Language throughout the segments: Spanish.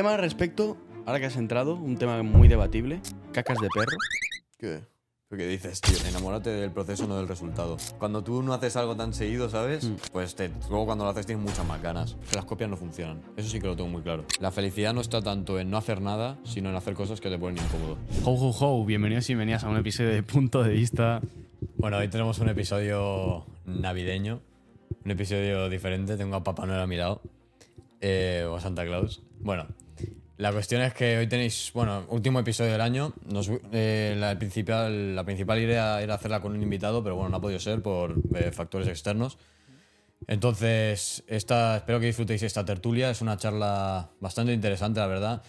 tema respecto, ahora que has entrado, un tema muy debatible, cacas de perro. ¿Qué? ¿Qué dices, tío? Enamórate del proceso, no del resultado. Cuando tú no haces algo tan seguido, ¿sabes? Mm. Pues te- luego cuando lo haces tienes muchas más ganas. Las copias no funcionan. Eso sí que lo tengo muy claro. La felicidad no está tanto en no hacer nada, sino en hacer cosas que te ponen incómodo. Ho, ho, ho, bienvenidos y bienvenidas a un episodio de Punto de Vista. Bueno, hoy tenemos un episodio navideño. Un episodio diferente. Tengo a Papá Noel a mi lado. Eh, o Santa Claus. Bueno, la cuestión es que hoy tenéis, bueno, último episodio del año. Nos- eh, la, principal, la principal idea era hacerla con un invitado, pero bueno, no ha podido ser por eh, factores externos. Entonces, esta, espero que disfrutéis esta tertulia. Es una charla bastante interesante, la verdad.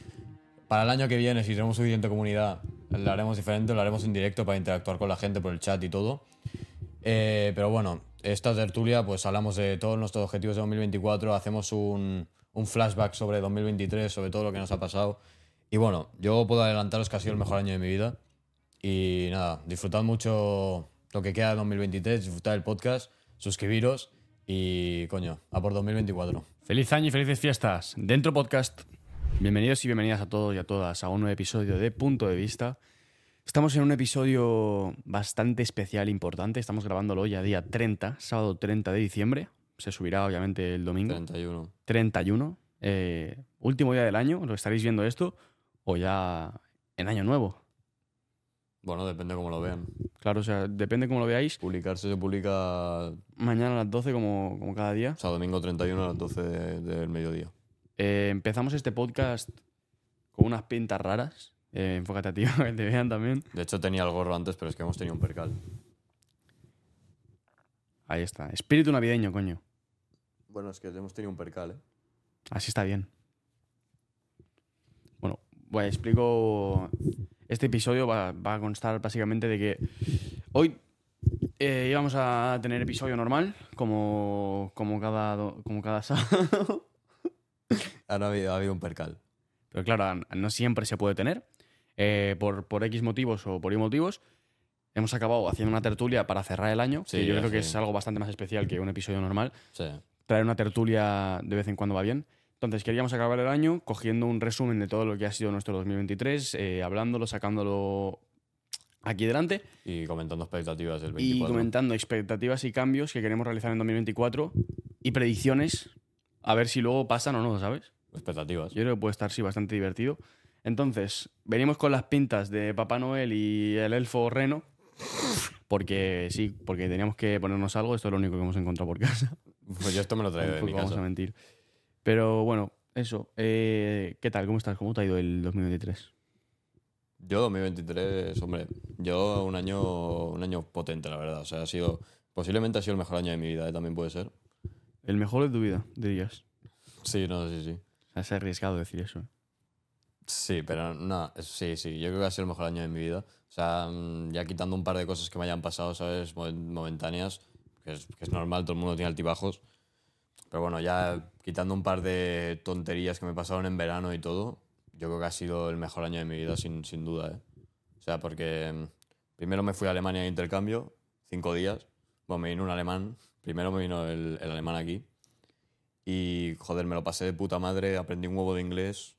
Para el año que viene, si tenemos suficiente comunidad, lo haremos diferente, lo haremos en directo para interactuar con la gente por el chat y todo. Eh, pero bueno, esta tertulia, pues hablamos de todos nuestros objetivos de 2024, hacemos un, un flashback sobre 2023, sobre todo lo que nos ha pasado. Y bueno, yo puedo adelantaros que ha sido el mejor año de mi vida. Y nada, disfrutad mucho lo que queda de 2023, disfrutad del podcast, suscribiros y coño, a por 2024. Feliz año y felices fiestas. Dentro podcast. Bienvenidos y bienvenidas a todos y a todas a un nuevo episodio de Punto de Vista. Estamos en un episodio bastante especial importante. Estamos grabándolo hoy a día 30, sábado 30 de diciembre. Se subirá obviamente el domingo. 31. 31, eh, último día del año, lo estaréis viendo esto, o ya en año nuevo. Bueno, depende cómo lo vean. Claro, o sea, depende cómo lo veáis. Publicarse se publica, Mañana a las 12 como, como cada día. o sea, domingo 31 a las 12 de- del mediodía. Eh, empezamos este podcast con unas pintas raras. Eh, enfócate a ti, que te vean también. De hecho, tenía el gorro antes, pero es que hemos tenido un percal. Ahí está. Espíritu navideño, coño. Bueno, es que hemos tenido un percal, ¿eh? Así está bien. Bueno, bueno, explico. Este episodio va, va a constar básicamente de que hoy eh, íbamos a tener episodio normal, como, como, cada, como cada sábado. Ahora ha habido, ha habido un percal. Pero claro, no siempre se puede tener. Eh, por, por X motivos o por Y motivos. Hemos acabado haciendo una tertulia para cerrar el año. Sí, que yo creo que es algo bastante más especial que un episodio normal. Sí. Traer una tertulia de vez en cuando va bien. Entonces queríamos acabar el año cogiendo un resumen de todo lo que ha sido nuestro 2023, eh, hablándolo, sacándolo aquí delante Y comentando expectativas del y 24. comentando expectativas y cambios que queremos realizar en 2024 y predicciones, a ver si luego pasan o no, ¿sabes? Expectativas. Yo creo que puede estar, sí, bastante divertido. Entonces, venimos con las pintas de Papá Noel y el elfo reno. Porque sí, porque teníamos que ponernos algo. Esto es lo único que hemos encontrado por casa. Pues yo esto me lo traigo de Tampoco mi vamos a casa. mentir. Pero bueno, eso. Eh, ¿Qué tal? ¿Cómo estás? ¿Cómo te ha ido el 2023? Yo 2023, hombre, yo un año, un año potente, la verdad. O sea, ha sido, posiblemente ha sido el mejor año de mi vida, ¿eh? también puede ser. El mejor de tu vida, dirías. Sí, no, sí, sí. O sea, es arriesgado decir eso. ¿eh? Sí, pero no, sí, sí, yo creo que ha sido el mejor año de mi vida. O sea, mm, ya quitando un par de cosas que me hayan pasado, ¿sabes? Mo- Momentáneas, que es, que es normal, todo el mundo tiene altibajos. Pero bueno, ya quitando un par de tonterías que me pasaron en verano y todo, yo creo que ha sido el mejor año de mi vida, sin, sin duda, ¿eh? O sea, porque mm, primero me fui a Alemania de intercambio, cinco días. Bueno, me vino un alemán, primero me vino el, el alemán aquí. Y, joder, me lo pasé de puta madre, aprendí un huevo de inglés,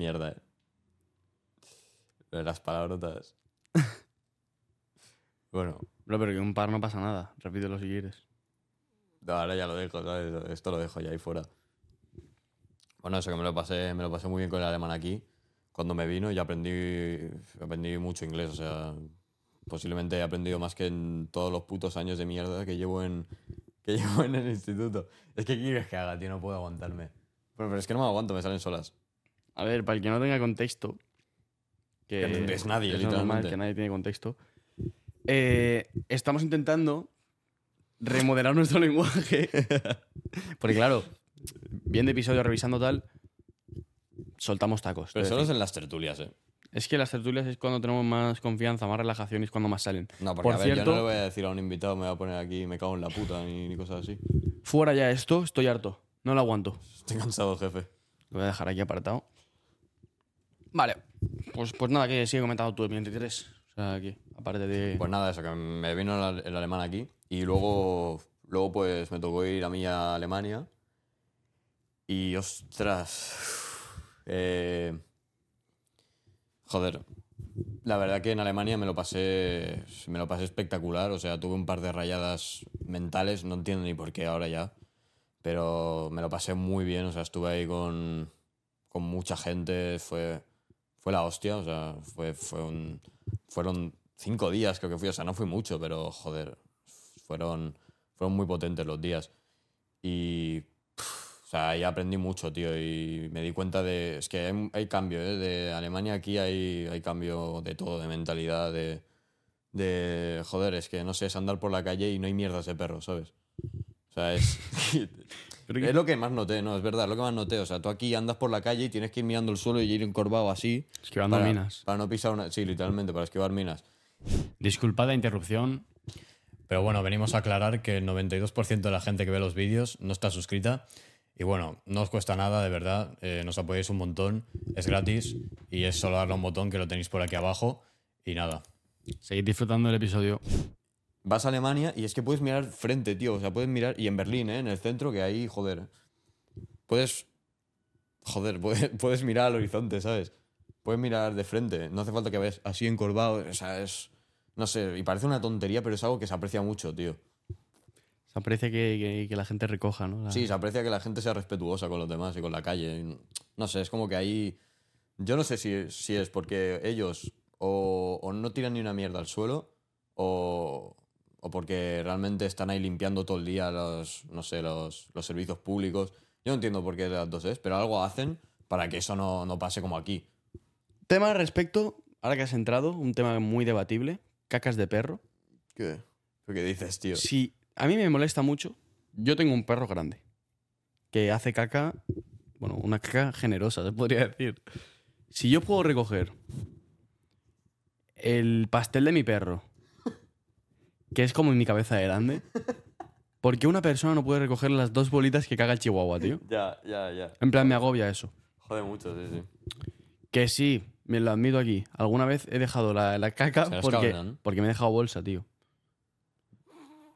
Mierda, eh. Las palabrotas. bueno, Bro, pero que un par no pasa nada. Repítelo si quieres. no, ahora ya lo dejo, ¿sabes? Esto lo dejo ya ahí fuera. Bueno, eso que me lo pasé, me lo pasé muy bien con el alemán aquí. Cuando me vino y aprendí, aprendí mucho inglés. O sea, posiblemente he aprendido más que en todos los putos años de mierda que llevo en, que llevo en el instituto. Es que ¿qué quieres que haga, tío? No puedo aguantarme. Pero, pero es que no me aguanto, me salen solas. A ver, para el que no tenga contexto. Que, Que no es nadie, es normal literalmente. que nadie tiene contexto. Eh, estamos intentando remodelar nuestro lenguaje. Porque claro, viendo episodio revisando tal, soltamos tacos. Pero solo es en las tertulias, eh. Es que las tertulias es cuando tenemos más confianza, más relajación y es cuando más salen. No, porque Por a ver, cierto, yo no le voy a decir a un invitado, me voy a poner aquí, me cago en la puta, ni, ni cosas así. fuera ya esto, estoy harto. No lo aguanto. Estoy cansado, jefe. Lo voy a dejar aquí apartado. Vale. Pues, pues nada, que sigue comentando tú el 23. Pues nada, eso, que me vino el alemán aquí y luego, luego pues me tocó ir a mí a Alemania Y ostras. eh, joder. La verdad que en Alemania me lo pasé. Me lo pasé espectacular. O sea, tuve un par de rayadas mentales. No entiendo ni por qué ahora ya. Pero me lo pasé muy bien. O sea, estuve ahí con. con mucha gente. Fue. Fue la hostia. O sea, fue, fue un. Fueron cinco días creo que fui. O sea, no fui mucho, pero joder. Fueron. Fueron muy potentes los días. Y. pff, o sea, ahí aprendí mucho, tío, y me di cuenta de... Es que hay, hay cambio, ¿eh? De Alemania aquí hay, hay cambio de todo, de mentalidad, de, de... Joder, es que no sé, es andar por la calle y no hay mierdas de perro, ¿sabes? O sea, es... Pero que- es lo que más noté, ¿no? Es verdad, es lo que más noté. O sea, tú aquí andas por la calle y tienes que ir mirando el suelo y ir encorvado así. Esquivando para, minas. Para no pisar una... Sí, literalmente, para esquivar minas. Disculpad la interrupción. Pero bueno, venimos a aclarar que el 92% de la gente que ve los vídeos no está suscrita. Y bueno, no os cuesta nada, de verdad. eh, nos apoyáis un montón. Es gratis. Y es solo darle a un botón que lo tenéis por aquí abajo. Y nada. Seguid disfrutando del episodio. Vas a Alemania y es que puedes mirar frente, tío. O sea, puedes mirar. Y en Berlín, ¿eh? En el centro, que ahí, joder. Puedes. Joder, puedes, puedes mirar al horizonte, ¿sabes? Puedes mirar de frente. No hace falta que vayas así encorvado. O sea, es. No sé, y parece una tontería, pero es algo que se aprecia mucho, tío. Se aprecia que, que- que la gente recoja, ¿no? La- Sí, se aprecia que la gente sea respetuosa con los demás y con la calle. No sé, es como que ahí. Yo no sé si, si es porque ellos o, o no tiran ni una mierda al suelo o, o porque realmente están ahí limpiando todo el día los, no sé, los, los servicios públicos. Yo no entiendo por qué las dos es, pero algo hacen para que eso no, no pase como aquí. Tema al respecto, ahora que has entrado, un tema muy debatible. Cacas de perro. ¿Qué? ¿Qué dices, tío? Si a mí me molesta mucho, yo tengo un perro grande que hace caca, bueno, una caca generosa, se podría decir. Si yo puedo recoger el pastel de mi perro, que es como en mi cabeza de grande, ¿por qué una persona no puede recoger las dos bolitas que caga el chihuahua, tío? Ya, ya, ya. En plan, me agobia eso. Jode mucho, sí, sí. Que sí, me lo admito aquí. Alguna vez he dejado la, la caca porque, cabrón. porque me he dejado bolsa, tío.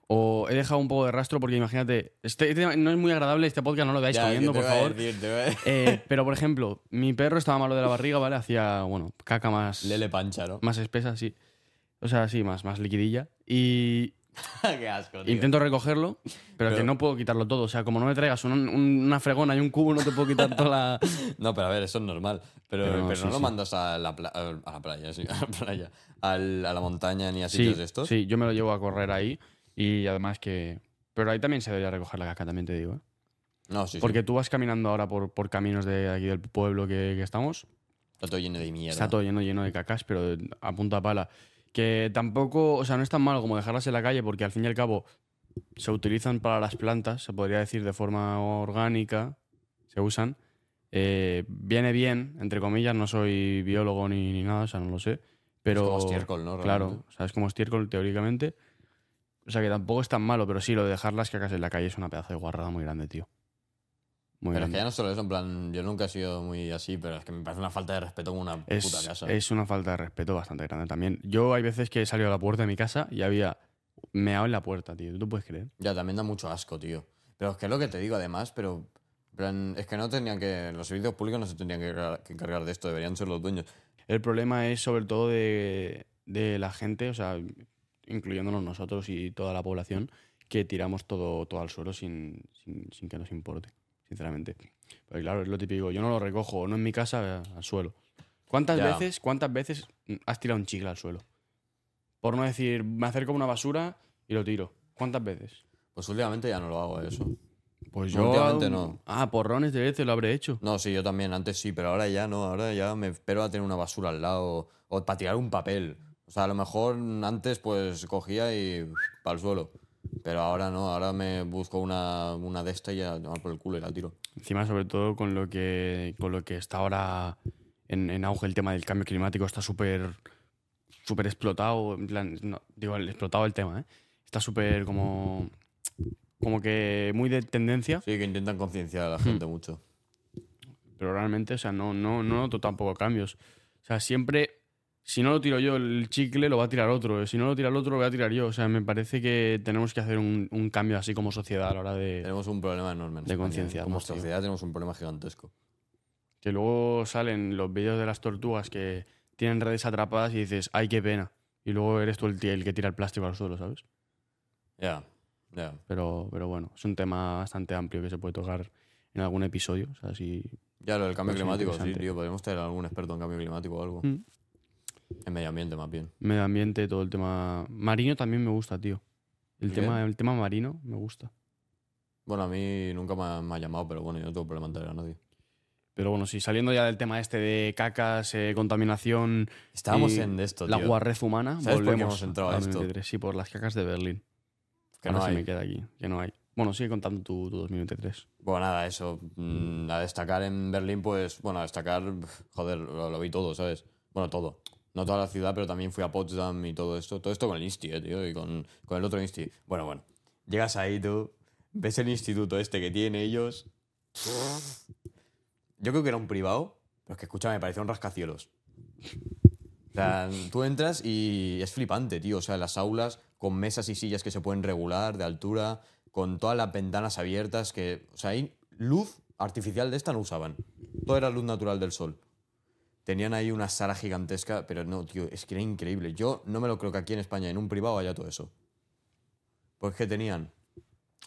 O he dejado un poco de rastro porque imagínate, este, este no es muy agradable este podcast, no lo veáis Ya, comiendo, ¿qué por te iba a favor. decir? Te iba a decir. Eh, pero por ejemplo, mi perro estaba malo de la barriga, ¿vale? Hacía, bueno, caca más, Lele pancha, ¿no? más espesa, sí. O sea, sí, más, más liquidilla. Y Qué asco, tío. intento recogerlo, pero, Pero- que no puedo quitarlo todo. O sea, como no me traigas un- un- una fregona y un cubo, no te puedo quitar toda la. No, pero a ver, eso es normal. Pero, Pero pero, no, lo sí. mandas a la, pla- a la playa, sí, a la playa. Al- a la montaña ni a sitios de estos. sí, yo me lo llevo a correr ahí y además que... Pero ahí también se debería recoger la caca, también te digo. ¿eh? No, sí, sí. Porque tú vas caminando ahora por, por caminos de aquí del pueblo que, que estamos, Está todo lleno de mierda. está todo lleno, lleno de cacas, pero a punta pala. Que tampoco, o sea, no es tan malo como dejarlas en la calle porque al fin y al cabo se utilizan para las plantas, se podría decir de forma orgánica, se usan. Eh, viene bien, entre comillas, no soy biólogo ni, ni nada, o sea, no lo sé. Pero, Es como estiércol, ¿no? Claro, o sea, es como estiércol teóricamente. O sea que tampoco es tan malo, pero sí, lo de dejar las cacas en la calle es una pedazo de guarrada muy grande, tío. Muy Pero es que ya no solo eso, en plan, yo nunca he sido muy así, pero es que me parece una falta de respeto con una puta es, casa. es una falta de respeto bastante grande también. Yo hay veces que he salido a la puerta de mi casa y había meado en la puerta, tío. ¿Tú puedes creer? Ya, también da mucho asco, tío. Pero es que es lo que te digo, además, pero. plan, es que no tendrían que. Los servicios públicos no se tendrían que encargar, que encargar de esto, deberían ser los dueños. El problema es sobre todo de, de la gente, o sea, incluyéndonos nosotros y toda la población, que tiramos todo, todo al suelo sin, sin, sin que nos importe, sinceramente. Porque claro, es lo típico, yo no lo recojo, no en mi casa, al suelo. ¿Cuántas Ya. veces, cuántas veces has tirado un chicle al suelo? Por no decir, me acerco a una basura y lo tiro. ¿Cuántas veces? Pues últimamente ya no lo hago eso. Pues yo- Últimamente no. Ah, porrones de veces lo habré hecho. No, sí, yo también, antes sí, pero ahora ya no, ahora ya me espero a tener una basura al lado o para tirar un papel. O sea, a lo mejor antes pues cogía y para el suelo. Pero ahora no, ahora me busco una, una de estas y ya tomar por el culo y la tiro. Encima, sobre todo con lo que, con lo que está ahora en, en auge el tema del cambio climático, está súper súper explotado. En plan, no, digo, explotado el tema, ¿eh? Está súper como. Como que muy de tendencia, Sí, que intentan concienciar a la gente mucho. pero realmente, o sea, no, no, no noto tampoco cambios. O sea, siempre si no lo tiro yo, el chicle lo va a tirar otro. Si no lo tira el otro, lo voy a tirar yo. O sea, me parece que tenemos que hacer un, un cambio así como sociedad a la hora de. Tenemos un problema enorme. en de ¿eh? concienciarnos, Como tío. sociedad tenemos un problema gigantesco. Que luego salen los vídeos de las tortugas que tienen redes atrapadas y dices, ay, qué pena. Y luego eres tú el, tío- el que tira el plástico al suelo, ¿sabes? Ya, ya. Pero, pero bueno, es un tema bastante amplio que se puede tocar en algún episodio. O sea, si. Ya, lo del cambio Puede ser climático, sí, tío. Podríamos tener algún experto en cambio climático o algo. Mm. En medio ambiente, más bien. Medio ambiente, todo el tema. Marino también me gusta, tío. El, ¿El tema, el tema marino me gusta. Bueno, a mí nunca me ha, me ha llamado, pero bueno, yo no tengo problema en traer a nadie. Pero bueno, sí, saliendo ya del tema este de cacas, eh, contaminación, Estábamos en esto, la tío. guarrez humana, ¿Sabes por qué volvemos hemos entrado a esto? 2023. Sí, por las cacas de Berlín. Que Ahora no se hay. me queda aquí, que no hay. Bueno, sigue contando tu, tu 2023. Bueno, nada, eso. mm, a destacar en Berlín, pues, bueno, a destacar, joder, lo, lo vi todo, ¿sabes? Bueno, todo. No toda la ciudad, pero también fui a Potsdam y todo esto. Todo esto con el Insti, eh, tío, y con, con el otro Insti. Bueno, bueno. Llegas ahí, tú, ves el instituto este que tienen ellos. Yo creo que era un privado, pero es que, escúchame, me parecía un rascacielos. O sea, tú entras y es flipante, tío. O sea, las aulas con mesas y sillas que se pueden regular de altura, con todas las ventanas abiertas, que, o sea, ahí luz artificial de esta no usaban. Todo era luz natural del sol. Tenían ahí una sala gigantesca, pero no, tío, es que era increíble. Yo no me lo creo que aquí en España, en un privado, haya todo eso. Pues que tenían.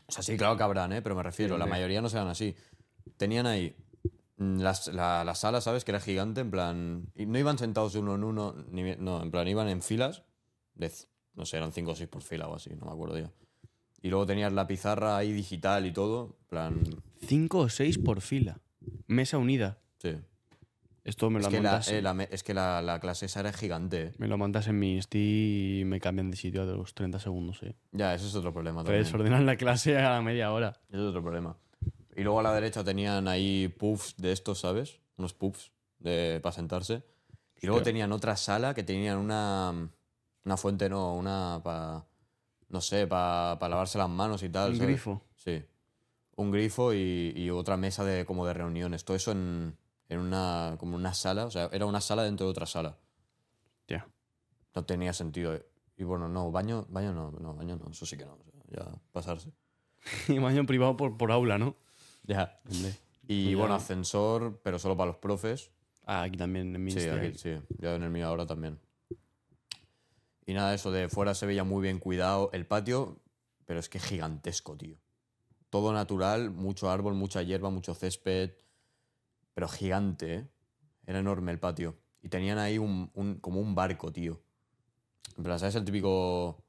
O sea, sí, claro que habrán, ¿eh? Pero me refiero, la mayoría no sean así. Tenían ahí mm, las- la, la sala, ¿sabes? Que era gigante, en plan. Y no iban sentados uno en uno, ni, no, en plan, iban en filas. De, no sé, eran cinco o seis por fila o así, no me acuerdo ya. Y luego tenías la pizarra ahí digital y todo, en plan. Cinco o seis por fila. Mesa unida. Sí. Esto me lo Es que, la, eh, la es que la, la clase esa era gigante. me lo montas en mi Insti y me cambian de sitio a los 30 segundos, eh. Ya, ese es otro problema Te también. desordenan la clase a la media hora. Ese es otro problema. Y luego a la derecha tenían ahí puffs de estos, ¿sabes? Unos puffs para sentarse. Y luego Hostia. tenían otra sala que tenían una, una fuente, no, una para, no sé, para lavarse las manos y tal. Un ¿sabes? grifo. Sí. Un grifo y, y otra mesa de, como de reuniones. Todo eso en, en una, como una sala. O sea, era una sala dentro de otra sala. Ya. No tenía sentido. Y bueno, no, baño, baño no, no, baño no, eso sí que no. o sea, ya pasarse. Y baño privado por, por aula, ¿no? Ya. Hombre. Y bueno, ascensor, pero solo para los profes. Ah, aquí también en mi Sí, aquí, sí. Ya en el mío ahora también. Y nada, eso de fuera se veía muy bien cuidado. El patio, pero es que gigantesco, tío. Todo natural, mucho árbol, mucha hierba, mucho césped. Pero gigante, ¿eh? Era enorme el patio. Y tenían ahí un, un- como un barco, tío. En plan, ¿sabes el típico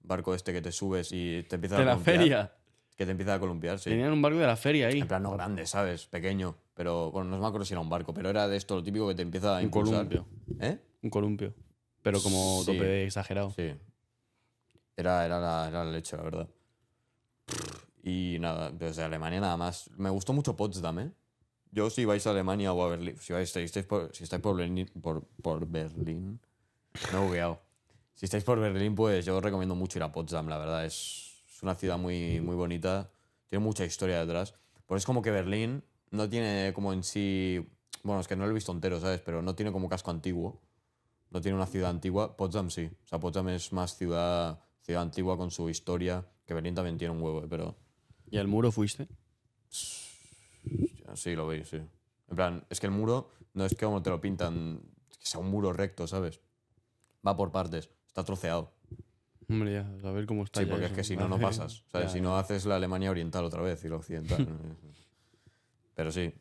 barco este que te subes y te empieza De a la columpiar? feria. Que te empieza a columpiar, sí. Tenían un barco de la feria ahí. En plan, no grande, ¿sabes? Pequeño. Pero, bueno, no me acuerdo si era un barco, pero era de esto, lo típico que te empieza a Un impulsar. columpio. ¿Eh? Un columpio. Pero como Sí. tope de exagerado. Sí. Era, era, la, era la leche, la verdad. Y nada, desde Alemania nada más. Me gustó mucho Potsdam, ¿eh? Yo si vais a Alemania o a Berlín, si, vais, si estáis por, si estáis por Berlín, por, por Berlín, he bugueado. Si estáis por Berlín, pues yo os recomiendo mucho ir a Potsdam, la verdad. Es, es una ciudad muy, muy bonita, tiene mucha historia detrás. Pero es como que Berlín no tiene como en sí... Bueno, es que no lo he visto entero, ¿sabes? Pero no tiene como casco antiguo. No tiene una ciudad antigua. Potsdam sí. O sea, Potsdam es más ciudad, ciudad antigua con su historia. Que Berlín también tiene un huevo, pero... ¿Y al muro fuiste? Sí, lo veis, sí. En plan, es que el muro no es que como te lo pintan, que sea un muro recto, ¿sabes? Va por partes, está troceado. Hombre, ya, a ver cómo está. Sí, ya porque es que si no, no pasas. ¿sabes? Ya, si no, haces la Alemania oriental otra vez y la occidental. Pero sí.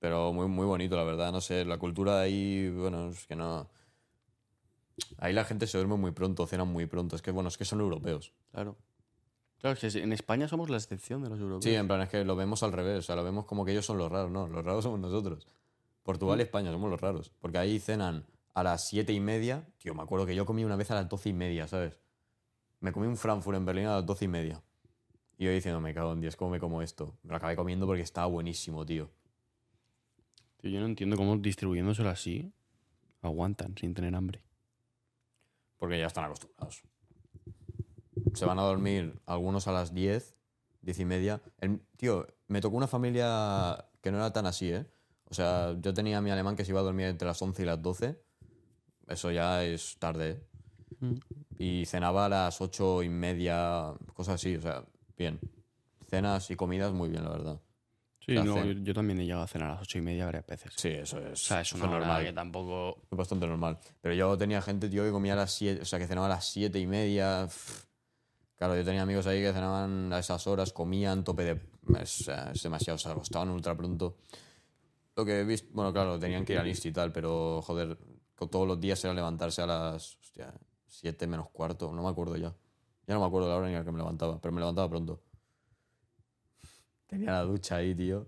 Pero muy, muy bonito, la verdad. No sé, la cultura de ahí, bueno, es que no. Ahí la gente se duerme muy pronto, cenan muy pronto. Es que, bueno, es que son europeos. Claro. Claro, es que en España somos la excepción de los europeos. Sí, en plan, es que lo vemos al revés. O sea, lo vemos como que ellos son los raros. No, los raros somos nosotros. Portugal y España somos los raros. Porque ahí cenan a las siete y media. Tío, me acuerdo que yo comí una vez a las doce y media, ¿sabes? Me comí un Frankfurt en Berlín a las doce y media. Y yo diciendo, me cago en Dios, ¿cómo me como esto? Me lo acabé comiendo porque estaba buenísimo, tío. Tío, yo no entiendo cómo distribuyéndoselo así aguantan sin tener hambre. Porque ya están acostumbrados. Se van a dormir algunos a las 10, 10 y media. El- tío, me tocó una familia que no era tan así, ¿eh? O sea, yo tenía a mi alemán que se iba a dormir entre las 11 y las 12. eso ya es tarde. ¿eh? Mm. Y cenaba a las ocho y media, cosas así, o sea, bien. Cenas y comidas muy bien, la verdad. Sí, La no, yo, yo también he llegado a cenar a las ocho y media varias veces. Sí, eso es, O sea, es una normal. que tampoco... Es bastante normal. Pero yo tenía gente, tío, que comía a las 7, o sea, que cenaba a las 7 y media. Pff. Claro, yo tenía amigos ahí que cenaban a esas horas, comían tope de. Es, es demasiado, o sea, acostaban ultra pronto. Lo que he visto, bueno, claro, tenían que ir al insti y tal, pero joder, todos los días era levantarse a las. Hostia, 7 menos cuarto, no me acuerdo ya. Ya no me acuerdo la hora a la que me levantaba, pero me levantaba pronto. Tenía la ducha ahí, tío.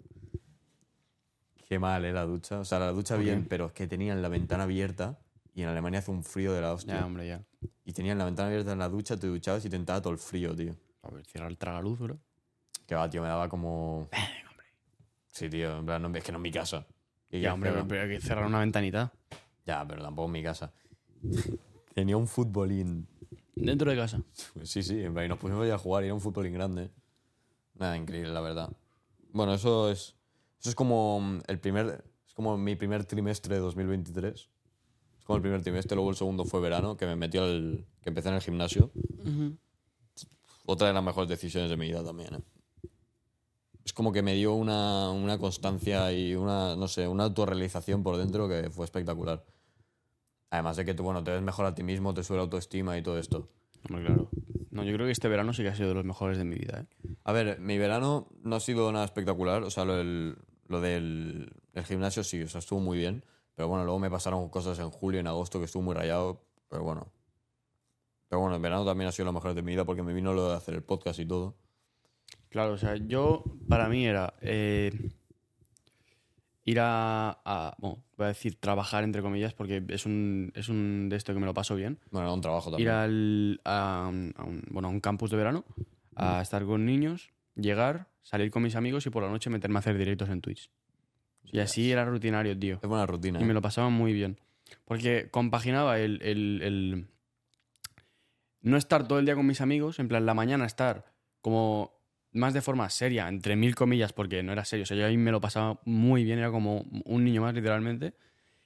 Qué mal, ¿eh? La ducha. O sea, la ducha ¿Por qué? bien, pero es que tenían la ventana abierta y en Alemania hace un frío de la hostia. Ya, hombre, ya. Y tenían la ventana abierta en la ducha, te duchabas y te entraba todo el frío, tío. A ver, cierra el tragaluz, bro. Que va, tío, me daba como. Sí, tío, en plan, no- es que no es mi casa. ¿Qué Ya, hombre, pero hay que cerrar una ventanita. Ya, pero tampoco en mi casa. Tenía un futbolín. Dentro de casa. Pues sí, sí, en plan, y nos pusimos a jugar y era un futbolín grande. Nada, increíble, la verdad. Bueno, eso es. Eso es como el primer. Es como mi primer trimestre de 2023. Como el primer trimestre, luego el segundo fue verano, que me metió al. que empecé en el gimnasio. Otra de las mejores decisiones de mi vida también, ¿eh? Es como que me dio una, una constancia y una, no sé, una autorrealización por dentro que fue espectacular. Además de que tú, bueno, te ves mejor a ti mismo, te sube la autoestima y todo esto. Hombre, claro. No, yo creo que este verano sí que ha sido de los mejores de mi vida, ¿eh? A ver, mi verano no ha sido nada espectacular. O sea, lo del, lo del el gimnasio sí, o sea, estuvo muy bien. Pero bueno, luego me pasaron cosas en julio y en agosto que estuvo muy rayado. Pero bueno. Pero bueno, el verano también ha sido lo mejor de mi vida porque me vino lo de hacer el podcast y todo. Claro, o sea, yo, para mí era eh, ir a, a- bueno, voy a decir trabajar entre comillas porque es un, es un de esto que me lo paso bien. Bueno, era un trabajo también. Ir al, a, un, a un- bueno, a un campus de verano, a estar con niños, llegar, salir con mis amigos y por la noche meterme a hacer directos en Twitch. Y así era rutinario, tío. Es buena rutina. Y me ¿eh? lo pasaba muy bien. Porque compaginaba el, el- el no estar todo el día con mis amigos, en plan la mañana estar como más de forma seria, entre mil comillas, porque no era serio. O sea, yo ahí me lo pasaba muy bien, era como un niño más, literalmente.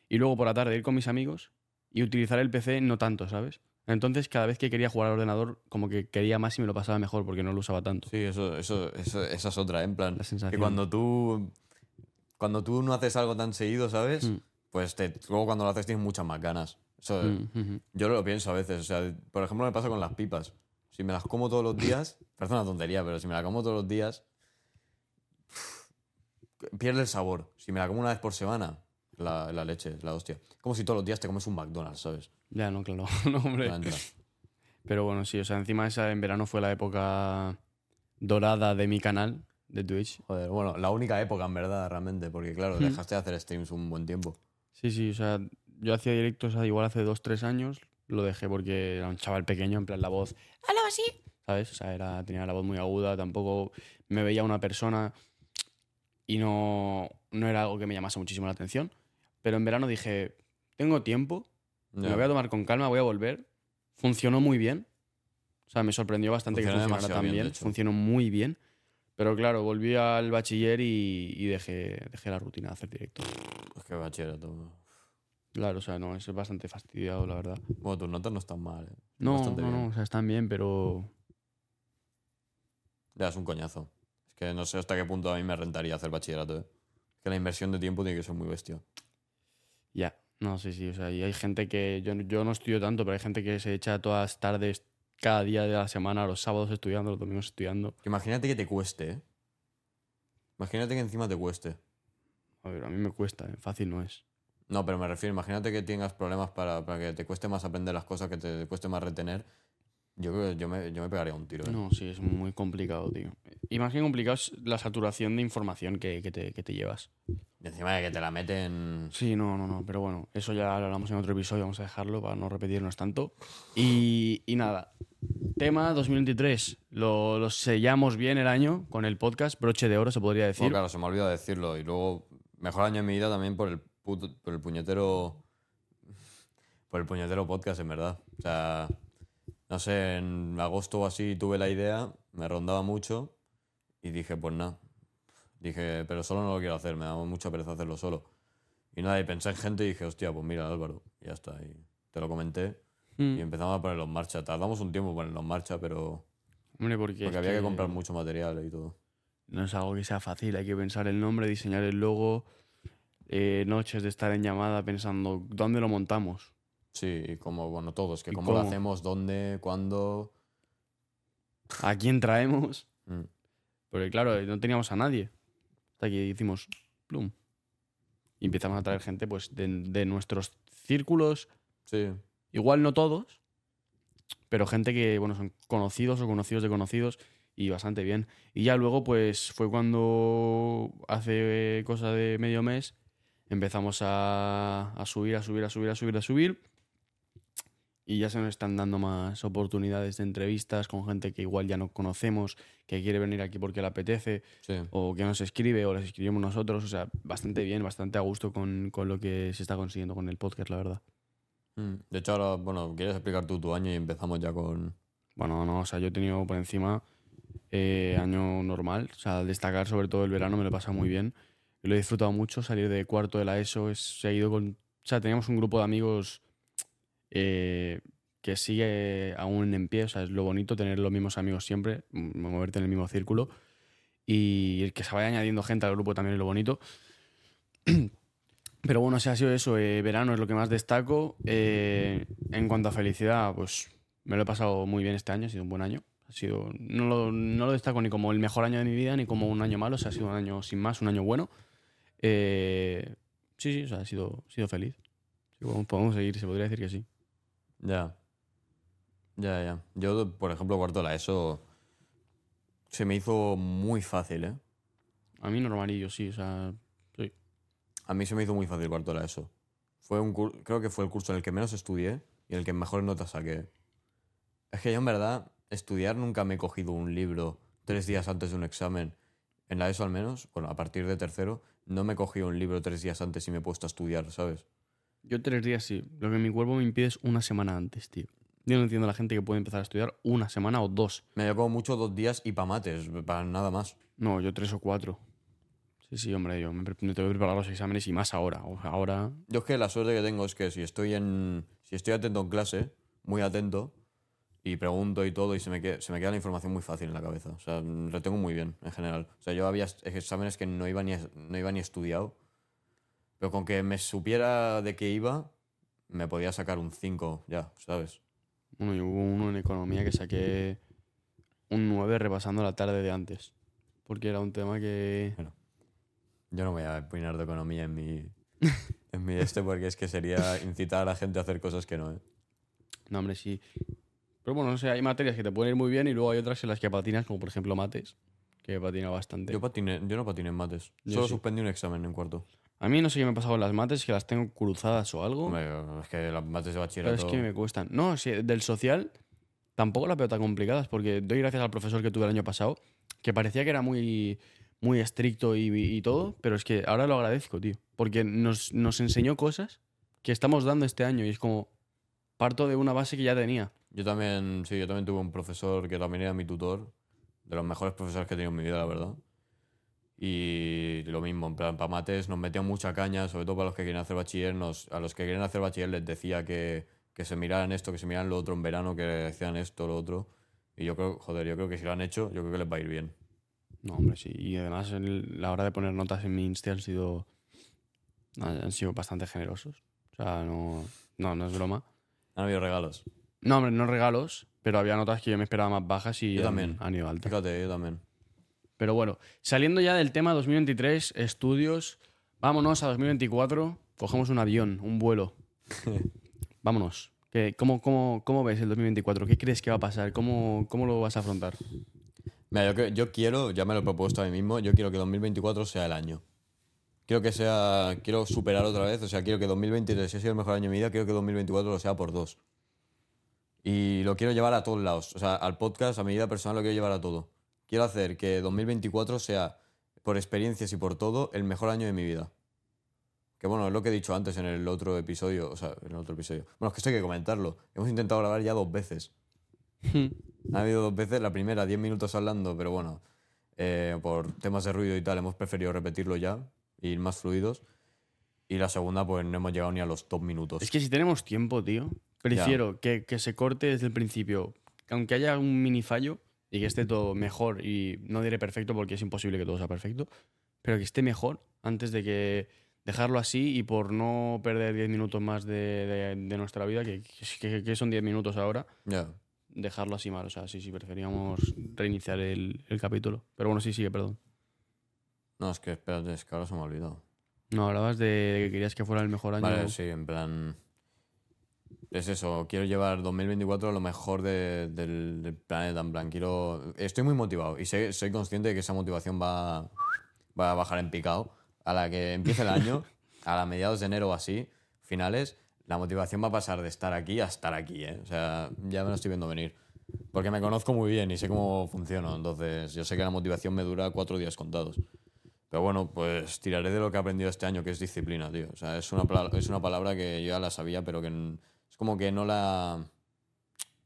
Y luego por la tarde ir con mis amigos y utilizar el PC no tanto, ¿sabes? Entonces, cada vez que quería jugar al ordenador, como que quería más y me lo pasaba mejor porque no lo usaba tanto. Sí, eso, eso, eso- esa es otra, ¿eh? en plan. La Que sensación. cuando tú. Cuando tú no haces algo tan seguido, ¿sabes? Mm. Pues te, luego cuando lo haces tienes muchas más ganas. Eso, Mm, ujú. Yo lo pienso a veces. O sea, por ejemplo, me pasa con las pipas. Si me las como todos los días, parece una tontería, pero si me la como todos los días, pierde el sabor. Si me la como una vez por semana, la, la leche, la hostia. Como si todos los días te comes un McDonald's, ¿sabes? Ya, no, claro. no, hombre. Pero bueno, sí, o sea, encima esa en verano fue la época dorada de mi canal de Twitch. Joder, bueno, la única época en verdad, realmente, porque claro, Mm. dejaste de hacer streams un buen tiempo. Sí, sí, o sea, yo hacía directos igual hace dos, tres años, lo dejé porque era un chaval pequeño, en plan la voz, algo así, ¿sabes? O sea, era, tenía la voz muy aguda, tampoco me veía una persona y no, no era algo que me llamase muchísimo la atención. Pero en verano dije, tengo tiempo, me Ya. lo voy a tomar con calma, voy a volver. Funcionó muy bien. O sea, me sorprendió bastante que funcionara tan bien, bien. Funcionó muy bien. Pero claro, volví al bachiller y, y dejé, dejé la rutina de hacer directos. Es que bachillerato. Claro, o sea, no, eso es bastante fastidiado, la verdad. Bueno, tus notas no están mal, ¿eh? No, no, no, o sea, están bien, pero Ya, es un coñazo. Es que no sé hasta qué punto a mí me rentaría hacer bachillerato, ¿eh? Es que la inversión de tiempo tiene que ser muy bestia. ya. No, sí, sí, o sea, y hay gente que, yo, yo no estudio tanto, pero hay gente que se echa todas las tardes, cada día de la semana, los sábados estudiando, los domingos estudiando. Imagínate que te cueste, ¿eh? Imagínate que encima te cueste. A ver, a mí me cuesta, ¿eh? fácil no es. No, pero me refiero, imagínate que tengas problemas para, para que te cueste más aprender las cosas, que te cueste más retener. Yo creo que yo me, yo me pegaría un tiro, ¿eh? No, sí, es muy complicado, tío. Y más que complicado es la saturación de información que, que te, que te llevas. Y encima de que te la meten... Sí, no, no, no, pero bueno, eso ya lo hablamos en otro episodio, vamos a dejarlo para no repetirnos tanto. Y, y nada, tema 2023, lo, lo sellamos bien el año con el podcast, broche de oro se podría decir. Bueno, claro, se me ha olvidado decirlo. Y luego, mejor año en mi vida también por el, puto- por el puñetero... Por el puñetero podcast, en verdad. O sea, no sé, en agosto o así tuve la idea, me rondaba mucho y dije, pues nada. Dije, pero solo no lo quiero hacer, me da mucha pereza hacerlo solo. Y nada, y pensé en gente y dije, hostia, pues mira, Álvaro, y ya está. Y te lo comenté. Mm. Y empezamos a ponerlo en marcha. Tardamos un tiempo en ponerlo en marcha, pero. Hombre, porque, Porque había que comprar mucho material y todo. No es algo que sea fácil, hay que pensar el nombre, diseñar el logo, eh, noches de estar en llamada pensando dónde lo montamos. Sí, y como, bueno, todos, que ¿Y cómo, lo hacemos, dónde, cuándo. ¿A quién traemos? Mm. Porque claro, no teníamos a nadie. Hasta que hicimos plum. Y empezamos a traer gente pues de, de nuestros círculos, Sí, igual no todos, pero gente que, bueno, son conocidos o conocidos de conocidos y bastante bien. Y ya luego pues fue cuando hace cosa de medio mes empezamos a, a subir, a subir, a subir, a subir, a subir. Y ya se nos están dando más oportunidades de entrevistas con gente que igual ya no conocemos, que quiere venir aquí porque le apetece, sí. o que nos escribe, o les escribimos nosotros. O sea, bastante bien, bastante a gusto con, con lo que se está consiguiendo con el podcast, la verdad. Mm. De hecho, ahora, bueno, ¿quieres explicar tú tu año y empezamos ya con. Bueno, no, o sea, yo he tenido por encima eh, año normal. O sea, al destacar sobre todo el verano me lo he pasado muy bien. Lo he disfrutado mucho. Salir de cuarto de la ESO es, se ha ido con. O sea, teníamos un grupo de amigos eh, que sigue aún en pie. O sea, es lo bonito tener los mismos amigos siempre, moverte en el mismo círculo. Y que se vaya añadiendo gente al grupo también es lo bonito. Pero bueno, si ha sido eso. eh, verano es lo que más destaco. Eh, en cuanto a felicidad, pues me lo he pasado muy bien este año, ha sido un buen año. Ha sido, no, lo, destaco ni como el mejor año de mi vida, ni como un año malo, o sea, ha sido un año sin más, un año bueno. Sí, sí, o sea, ha sido, feliz. Podemos seguir, se podría decir que sí. Ya. Ya, ya. Yo, por ejemplo, cuarto la ESO. Se me hizo muy fácil, ¿eh? A mí normalillo, sí, o sea, sí. A mí se me hizo muy fácil cuarto la ESO. Fue un cur- creo que fue el curso en el que menos estudié y en el que mejores notas saqué. Es que yo en verdad, estudiar nunca me he cogido un libro tres días antes de un examen. En la ESO al menos, bueno, a partir de tercero, no me he cogido un libro tres días antes y me he puesto a estudiar, ¿sabes? Yo tres días sí. Lo que mi cuerpo me impide es una semana antes, tío. Yo no entiendo a la gente que puede empezar a estudiar una semana o dos. Me llevo mucho dos días y pa' mates, para nada más. No, yo tres o cuatro. Sí, sí, hombre, yo me, tengo que preparar los exámenes y más ahora. Ahora Yo es que la suerte que tengo es que si estoy en. Si estoy atento en clase, muy atento, y pregunto y todo, y se me, que- se me queda la información muy fácil en la cabeza. O sea, retengo muy bien, en general. O sea, yo había exámenes que no iba ni, no iba ni estudiado, pero con que me supiera de qué iba, me podía sacar un 5 ya, ¿sabes? Bueno, yo hubo uno en economía que saqué un 9 repasando la tarde de antes. Porque era un tema que. Yo no voy a opinar de economía en mi. En mi este, porque es que sería incitar a la gente a hacer cosas que no, ¿eh? No, hombre, sí. Pero bueno, no sé, hay materias que te pueden ir muy bien y luego hay otras en las que patinas, como por ejemplo mates, que patina bastante. Yo, patiné, yo no patiné en mates. Yo Solo sí. suspendí un examen en cuarto. A mí no sé qué me ha pasado con las mates, que las tengo cruzadas o algo. Hombre, es que las mates de pero bachillerato. es que me cuestan. No, sí, del social tampoco las veo tan complicadas, porque doy gracias al profesor que tuve el año pasado, que parecía que era muy, muy estricto y, y todo, pero es que ahora lo agradezco, tío. Porque nos, nos enseñó cosas que estamos dando este año y es como parto de una base que ya tenía. Yo también, sí, yo también tuve un profesor que también era mi tutor, de los mejores profesores que he tenido en mi vida, la verdad. Y lo mismo, en plan, para mates nos metían mucha caña, sobre todo para los que querían hacer bachiller. Nos, a los que querían hacer bachiller les decía que, que se miraran esto, que se miraran lo otro en verano, que decían esto, lo otro. Y yo creo, joder, yo creo que si lo han hecho, yo creo que les va a ir bien. No, hombre, sí. Y además, en la hora de poner notas en mi Insta han sido, han sido bastante generosos. O sea, no, no, no es broma. Han habido regalos. No, hombre, no regalos, pero había notas que yo me esperaba más bajas y Yo han- también. han ido altas. Fíjate, yo también. Pero bueno, saliendo ya del tema 2023, estudios, vámonos a 2024, cogemos un avión, un vuelo. vámonos. ¿Qué- cómo, cómo, ¿Cómo ves el 2024? ¿Qué crees que va a pasar? ¿Cómo, cómo lo vas a afrontar? Mira, yo quiero, ya me lo he propuesto a mí mismo, yo quiero que 2024 sea el año. Quiero que sea, quiero superar otra vez, o sea, quiero que 2023, si ha sido el mejor año de mi vida, quiero que 2024 lo sea por dos. Y lo quiero llevar a todos lados, o sea, al podcast, a mi vida personal lo quiero llevar a todo. Quiero hacer que 2024 sea, por experiencias y por todo, el mejor año de mi vida. Que bueno, es lo que he dicho antes en el otro episodio, o sea, en el otro episodio. Bueno, es que esto hay que comentarlo. Hemos intentado grabar ya dos veces. Ha habido dos veces, la primera 10 minutos hablando, pero bueno, eh, por temas de ruido y tal hemos preferido repetirlo ya ir más fluidos. Y la segunda, pues no hemos llegado ni a los top minutos. Es que si tenemos tiempo, tío, prefiero que, que se corte desde el principio, aunque haya un mini fallo y que esté todo mejor y no diré perfecto porque es imposible que todo sea perfecto, pero que esté mejor antes de que dejarlo así y por no perder 10 minutos más de, de- de nuestra vida, que, que- que son 10 minutos ahora, Ya. dejarlo así mal. O sea, sí, sí, preferíamos reiniciar el, el capítulo. Pero bueno, sí, sigue, perdón. No, es que espérate, es que ahora se me ha olvidado. No, hablabas de que querías que fuera el mejor año. Vale, sí, en plan. Es eso, quiero llevar 2024 lo mejor de- del, del planeta. En plan, quiero. Estoy muy motivado y sé- soy consciente de que esa motivación va, va a bajar en picado. A la que empiece el año, a la mediados de enero o así, finales, la motivación va a pasar de estar aquí a estar aquí, ¿eh? O sea, ya me lo estoy viendo venir. Porque me conozco muy bien y sé cómo funciono. Entonces, yo sé que la motivación me dura cuatro días contados. Pero bueno, pues tiraré de lo que he aprendido este año, que es disciplina, tío. O sea, es una, es una palabra que yo ya la sabía, pero que es como que no la.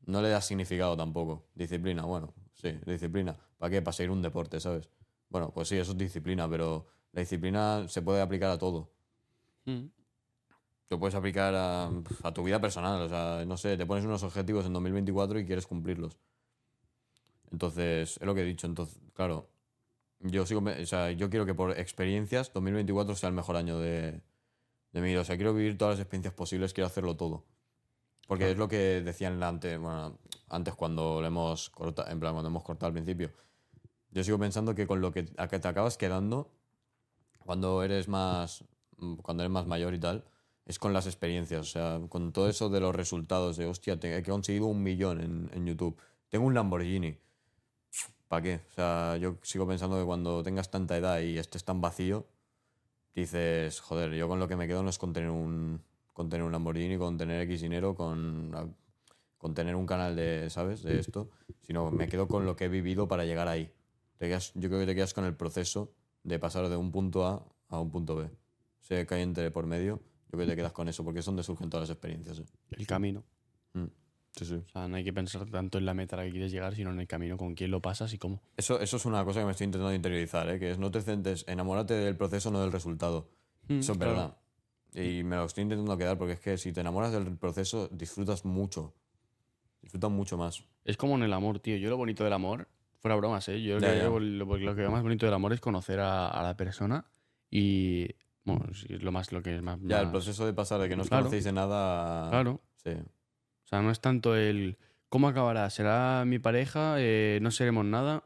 No le da significado tampoco. Disciplina, bueno, sí, disciplina. ¿Para qué? Para seguir un deporte, ¿sabes? Bueno, pues sí, eso es disciplina, pero la disciplina se puede aplicar a todo. Mm. Lo puedes aplicar a, a tu vida personal. O sea, no sé, te pones unos objetivos en 2024 y quieres cumplirlos. Entonces, es lo que he dicho. Entonces, claro, yo sigo, o sea, yo quiero que por experiencias 2024 sea el mejor año de, de mi vida. O sea, quiero vivir todas las experiencias posibles, quiero hacerlo todo. Porque es lo que decían antes, bueno, antes cuando lo hemos cortado, en plan, cuando hemos cortado al principio. Yo sigo pensando que con lo que, a que te acabas quedando cuando eres más cuando eres más mayor y tal es con las experiencias o sea con todo eso de los resultados de hostia te- he conseguido un millón en, en YouTube tengo un Lamborghini ¿para qué? o sea yo sigo pensando que cuando tengas tanta edad y estés tan vacío dices joder yo con lo que me quedo no es con tener un con tener un Lamborghini con tener X dinero con con tener un canal de sabes de esto sino me quedo con lo que he vivido para llegar ahí Te quedas- yo creo que te quedas con el proceso de pasar de un punto A a un punto B. Sé que hay entre por medio, yo creo que te quedas con eso, porque es donde surgen todas las experiencias. ¿eh? El camino. Mm, Sí, sí. O sea, no hay que pensar tanto en la meta a la que quieres llegar, sino en el camino, con quién lo pasas y cómo. Eso, eso es una cosa que me estoy intentando interiorizar, ¿eh? que es no te centres, enamórate del proceso, no del resultado. Mm, Eso es claro. verdad. Y me lo estoy intentando quedar porque es que si te enamoras del proceso, disfrutas mucho. Disfrutas mucho más. Es como en el amor, tío. Yo lo bonito del amor, fuera bromas, ¿eh? Yo Ya, creo ya. lo, lo que más bonito del amor es conocer a, a la persona y. Bueno, es lo más lo que es más. Ya, el más- proceso de pasar de que no os Claro. conocéis de nada. Claro. Sí. O sea, no es tanto el. ¿Cómo acabará? ¿Será mi pareja? Eh, ¿No seremos nada?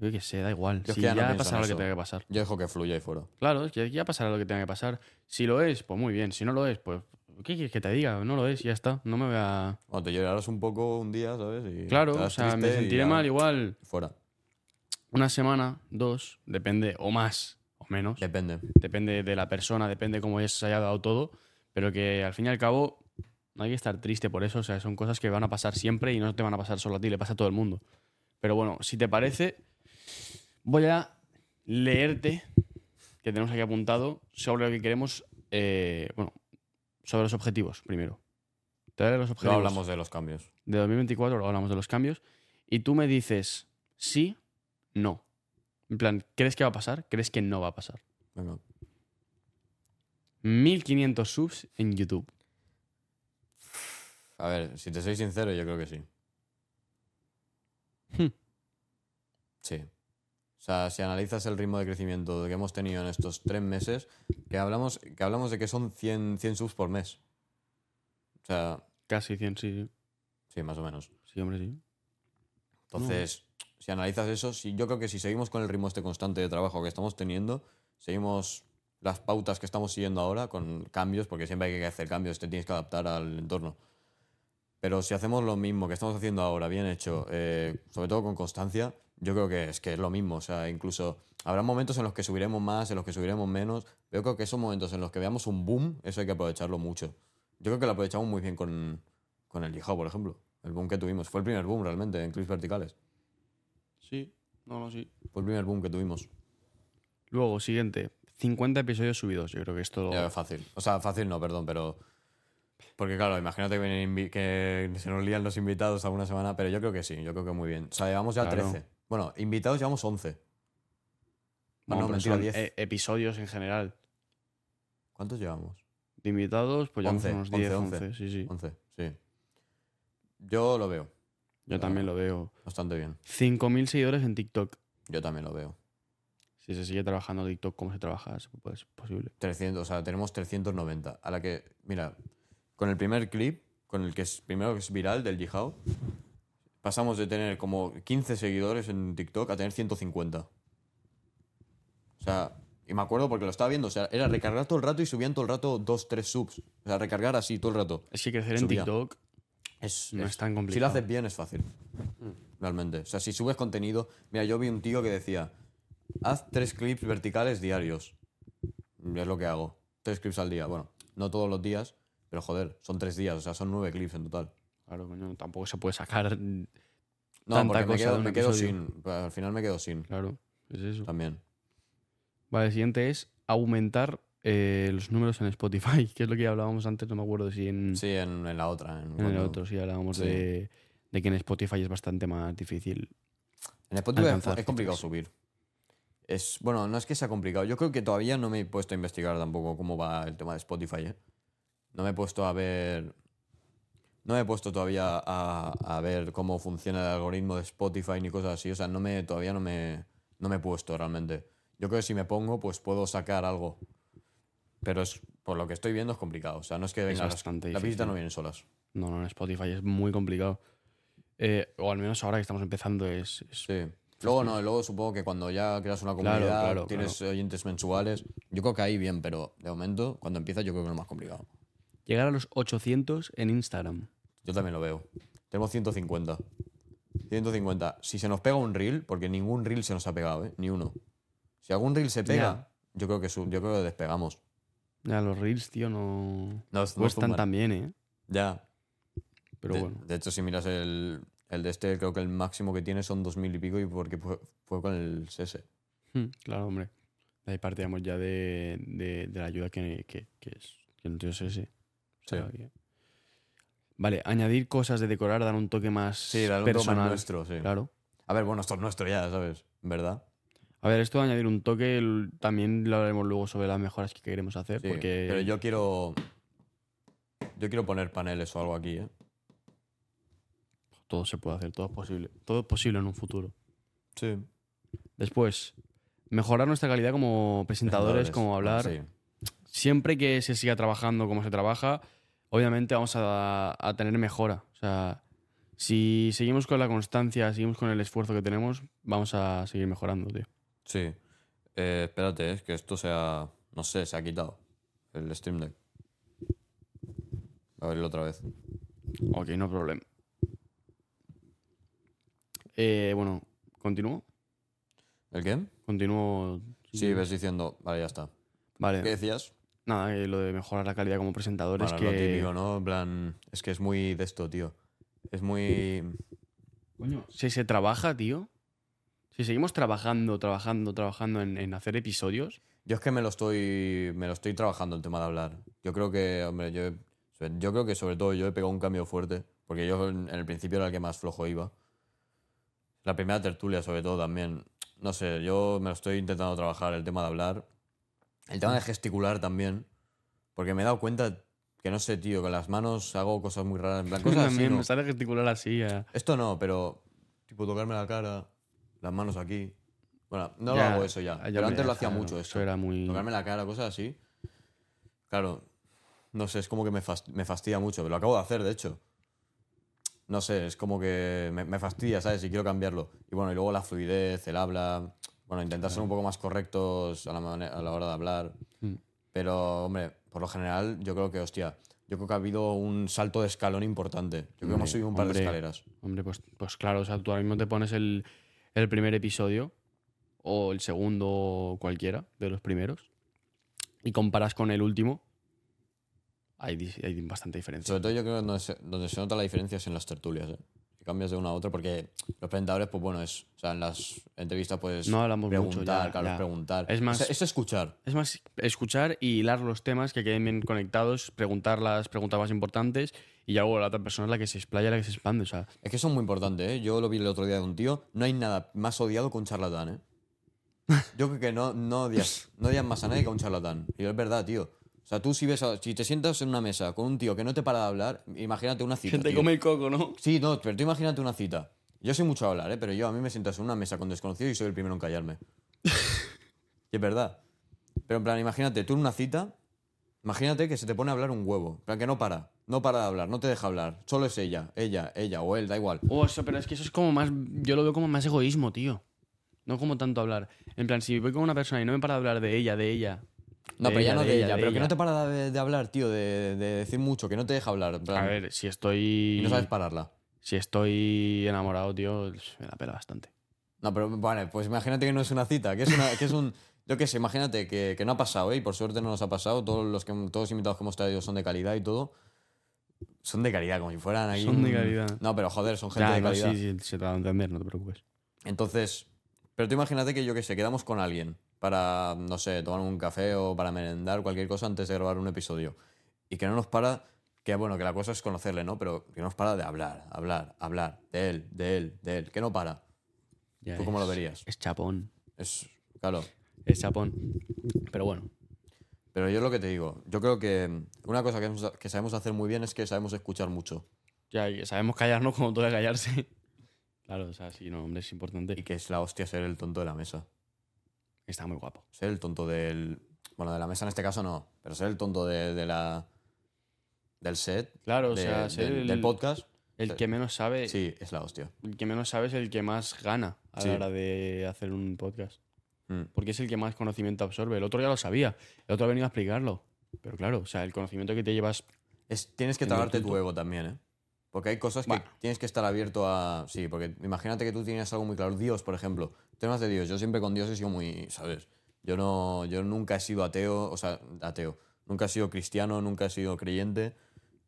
Yo qué sé, da igual. Yo si que ya no pasará lo que tenga que pasar. Yo dejo que fluya ahí fuera. Claro, es que ya pasará lo que tenga que pasar. Si lo es, pues muy bien. Si no lo es, pues. ¿Qué quieres que te diga? No lo es y ya está. No me voy a. Cuando te llorarás un poco un día, ¿sabes? Y Claro, o sea, me y sentiré mal igual Fuera. una semana, dos, depende, o más, o menos. Depende. depende de la persona, depende cómo se haya dado todo, pero que al fin y al cabo no hay que estar triste por eso, o sea, son cosas que van a pasar siempre y no te van a pasar solo a ti, le pasa a todo el mundo. Pero bueno, si te parece, voy a leerte, que tenemos aquí apuntado, sobre lo que queremos, eh, bueno, sobre los objetivos primero. Te daré los objetivos hablamos de los cambios. de 2024, luego hablamos de los cambios, y tú me dices sí, no. En plan, ¿crees que va a pasar? ¿Crees que no va a pasar? Venga. 1500 subs en YouTube. A ver, si te soy sincero, yo creo que sí. Hmm. Sí. O sea, si analizas el ritmo de crecimiento que hemos tenido en estos tres meses, que hablamos, que hablamos de que son 100, 100 subs por mes. O sea, Casi 100, sí, sí. sí, más o menos. Sí, hombre, sí. Entonces, si analizas eso, sí, yo creo que si seguimos con el ritmo este constante de trabajo que estamos teniendo, seguimos las pautas que estamos siguiendo ahora con cambios, porque siempre hay que hacer cambios, te tienes que adaptar al entorno. Pero si hacemos lo mismo que estamos haciendo ahora, bien hecho, eh, sobre todo con constancia, yo creo que es que es lo mismo. O sea, incluso habrá momentos en los que subiremos más, en los que subiremos menos. Pero creo que esos momentos en los que veamos un boom, eso hay que aprovecharlo mucho. Yo creo que lo aprovechamos muy bien con, con el Yihao, por ejemplo. El boom que tuvimos. Fue el primer boom realmente en clips verticales. Sí, no, no, sí. Fue el primer boom que tuvimos. Luego, siguiente. 50 episodios subidos. Yo creo que esto. Ya, fácil. O sea, fácil no, perdón, pero. Porque claro, imagínate que, vienen que se nos lían los invitados alguna semana, pero yo creo que sí, yo creo que muy bien. O sea, llevamos ya Claro. 13. Bueno, invitados llevamos 11. Ah, Bueno, no, pero mentira, son, 10. eh, episodios en general. ¿Cuántos llevamos? De invitados, pues llevamos 11, unos 10, 11, 11, sí, sí. 11, sí. Yo lo veo Yo también lo veo. bastante bien. 5.000 seguidores en TikTok. Yo también lo veo. Si se sigue trabajando TikTok como se trabaja, es pues, posible. 300, o sea, tenemos 390. A la que, mira, con el primer clip, con el que es primero que es viral del Jihao, pasamos de tener como 15 seguidores en TikTok a tener 150. O sea, y me acuerdo porque lo estaba viendo, o sea, era recargar todo el rato y subían todo el rato 2, 3 subs. O sea, recargar así todo el rato. Es que crecer en. TikTok Es, no es, tan Si lo complicado. haces bien es fácil. Realmente. O sea, si subes contenido. Mira, yo vi un tío que decía: haz tres clips verticales diarios. Es lo que hago. Tres clips al día. Bueno, no todos los días, pero joder, son tres días. O sea, son nueve clips en total. Claro, coño, tampoco se puede sacar. No, Tanta porque me cosa quedo, me quedo sin. Al final me quedo sin. Claro, es eso. También. Vale, el siguiente es aumentar eh, los números en Spotify, que es lo que hablábamos antes, no me acuerdo si en, Sí, en, en la otra. En, en el cuando- otro, sí hablábamos Sí. de, de que en Spotify es bastante más difícil. En Spotify es, alcanzar es complicado subir. Es, bueno, no es que sea complicado. Yo creo que todavía no me he puesto a investigar tampoco cómo va el tema de Spotify. ¿eh? No me he puesto a ver. No me he puesto todavía a, a ver cómo funciona el algoritmo de Spotify ni cosas así. O sea, no me, todavía no me, no me he puesto realmente. Yo creo que si me pongo, pues puedo sacar algo. Pero es, por lo que estoy viendo es complicado. O sea, no es que venga, las, bastante las visitas no vienen solas. No, no, en Spotify es muy complicado. Eh, o al menos ahora que estamos empezando es... es- Sí. Luego no, luego supongo que cuando ya creas una comunidad, claro, tienes oyentes mensuales, yo creo que ahí bien, pero de momento, cuando empieza, yo creo que es lo más complicado. Llegar a los 800 en Instagram. Yo también lo veo. Tenemos 150. 150. Si se nos pega un reel, porque ningún reel se nos ha pegado, ¿eh? Ni uno. Si algún reel se pega, yo creo que yo creo que despegamos. Ya, los reels, tío, no... No, no Cuestan zumban. también, ¿eh? Ya. Pero de, bueno. de hecho, si miras el, el de este, creo que el máximo que tiene son 2000 y pico y porque fue, fue con el SS. Hmm, Claro, hombre. De ahí partíamos ya de, de- de la ayuda que, que, que es. Que no es ese. O sea, Sí. Vale, añadir cosas de decorar, dar un toque más Sí, darle un toque más personal. nuestro, sí. Claro. A ver, bueno, esto es nuestro ya, ¿sabes? ¿Verdad? A ver, esto de añadir un toque también lo hablaremos luego sobre las mejoras que queremos hacer. Sí, porque Pero yo quiero. Yo quiero poner paneles o algo aquí, ¿eh? todo se puede hacer, todo es posible. Todo es posible en un futuro. Sí. Después, mejorar nuestra calidad como presentadores, como hablar. Sí. siempre que se siga trabajando como se trabaja, obviamente vamos a, a tener mejora. O sea, si seguimos con la constancia, seguimos con el esfuerzo que tenemos, vamos a seguir mejorando, tío. Sí. Eh, espérate, es que esto se ha. No sé, se ha quitado. El Stream Deck. A verlo otra vez. Ok, no problema. Eh, bueno, continúo. ¿El qué? Continúo. Sí, ves diciendo. Vale, ya está. ¿Qué Vale, decías? Nada, eh, lo de mejorar la calidad como presentadores Bueno, que. lo típico, ¿no? En plan. Es que es muy de esto, tío. Es muy. Coño, si se trabaja, tío. Si seguimos trabajando, trabajando, trabajando en, en hacer episodios, Yo es que me lo estoy. Me lo estoy trabajando el tema de hablar. Yo creo que, hombre, yo. he- Yo creo que sobre todo yo he pegado un cambio fuerte. Porque yo en en el principio era el que más flojo iba. La primera tertulia, sobre todo, también. No sé, yo me lo estoy intentando trabajar, el tema de hablar. El tema de gesticular también. Porque me he dado cuenta que no sé, tío, con las manos hago cosas muy raras. En plan, cosas así. ¿no? me sale gesticular así. eh. Esto no, pero. Tipo, tocarme la cara, las manos aquí. Bueno, no Ya, lo hago eso ya. ya pero antes lo hacía mucho. Eso era muy. Tocarme la cara, cosas así. Claro, no sé, es como que me, fast- me fastidia mucho, pero lo acabo de hacer, de hecho. No sé, es como que me, me fastidia, ¿sabes? Y quiero cambiarlo. Y bueno, y luego la fluidez, el habla. Bueno, intentar ser un poco más correctos a la, mane- a la hora de hablar. Mm. Pero, hombre, por lo general, yo creo que, hostia, yo creo que ha habido un salto de escalón importante. Yo creo que hemos Hombre, subido un par hombre. de escaleras. Hombre, pues, pues claro, o sea, tú ahora mismo te pones el, el primer episodio o el segundo o cualquiera de los primeros y comparas con el último, hay, hay bastante diferencia. Sobre todo yo creo que donde se, donde se nota la diferencia es en las tertulias, ¿eh? Que cambias de una a otra porque los presentadores, pues bueno, es... O sea, en las entrevistas, pues... No hablamos mucho, preguntar, ya, claro, ya. preguntar. Es más- Es, es escuchar. Es más, escuchar y hilar los temas que queden bien conectados, preguntar las preguntas más importantes y ya luego la otra persona es la que se explaya, la que se expande. O sea, Es que eso es muy importante, ¿eh? Yo lo vi el otro día de un tío. No hay nada más odiado que un charlatán, ¿eh? Yo creo que no, no, odias, no odias más a nadie que a un charlatán. Y es verdad, tío. O sea, tú si ves, a- si te sientas en una mesa con un tío que no te para de hablar, imagínate una cita. Que te tío. come el coco, ¿no? Sí, no, pero tú imagínate una cita. Yo soy mucho a hablar, ¿eh? pero yo a mí me sientas en una mesa con desconocidos y soy el primero en callarme. y es verdad. Pero en plan, imagínate, tú en una cita, imagínate que se te pone a hablar un huevo. En plan, que no para. No para de hablar, no te deja hablar. Solo es ella, ella, ella o él, da igual. Oh, eso, pero es que eso es como más. Yo lo veo como más egoísmo, tío. No como tanto hablar. En plan, si voy con una persona y no me para de hablar de ella, de ella. No, pero ya no de ella, pero que no te para de, de hablar, tío, de, de decir mucho, que no te deja hablar. en plan, A ver, si estoy. y no sabes pararla. Si estoy enamorado, tío, me la pela bastante. No, pero vale, pues imagínate que no es una cita, que es, una, que es un... Yo qué sé, imagínate que, que no ha pasado, ¿eh? Y por suerte no nos ha pasado. Todos los, que, todos los invitados que hemos traído son de calidad y todo. Son de calidad, como si fueran aquí... Son de un- calidad. No, pero joder, son gente Ya, de no, calidad. sí, sí, se te va a entender, no te preocupes. Entonces, pero tú imagínate que yo qué sé, quedamos con alguien para, no sé, tomar un café o para merendar, cualquier cosa antes de grabar un episodio. Y que no nos para, que bueno, que la cosa es conocerle, ¿no? Pero que no nos para de hablar, hablar, hablar, de él, de él, de él, que no para. Ya ¿Tú cómo lo es- verías? Es chapón. Es, claro. Es chapón. Pero bueno. Pero yo lo que te digo, yo creo que una cosa que, que sabemos hacer muy bien es que sabemos escuchar mucho. Ya y sabemos callarnos como toca callarse. Claro, o sea, sí, no, hombre, es importante. Y que es la hostia ser el tonto de la mesa. Está muy guapo. Ser el tonto del... Bueno, de la mesa en este caso no, pero ser el tonto de, de la... Del set, Claro, o de- sea, ser del, el, del podcast. el que menos sabe. Sí, es la hostia. El que menos sabe es el que más gana a Sí. la hora de hacer un podcast. Mm. Porque es el que más conocimiento absorbe. El otro ya lo sabía. El otro ha venido a explicarlo. Pero claro, o sea, el conocimiento que te llevas. Es, tienes que tragarte tu ego también, ¿eh? Porque hay cosas que Bueno. tienes que estar abierto a... Sí, porque imagínate que tú tienes algo muy claro. Dios, por ejemplo. Temas de Dios. Yo siempre con Dios he sido muy... ¿Sabes? Yo, no, yo nunca he sido ateo, o sea, ateo. Nunca he sido cristiano, nunca he sido creyente.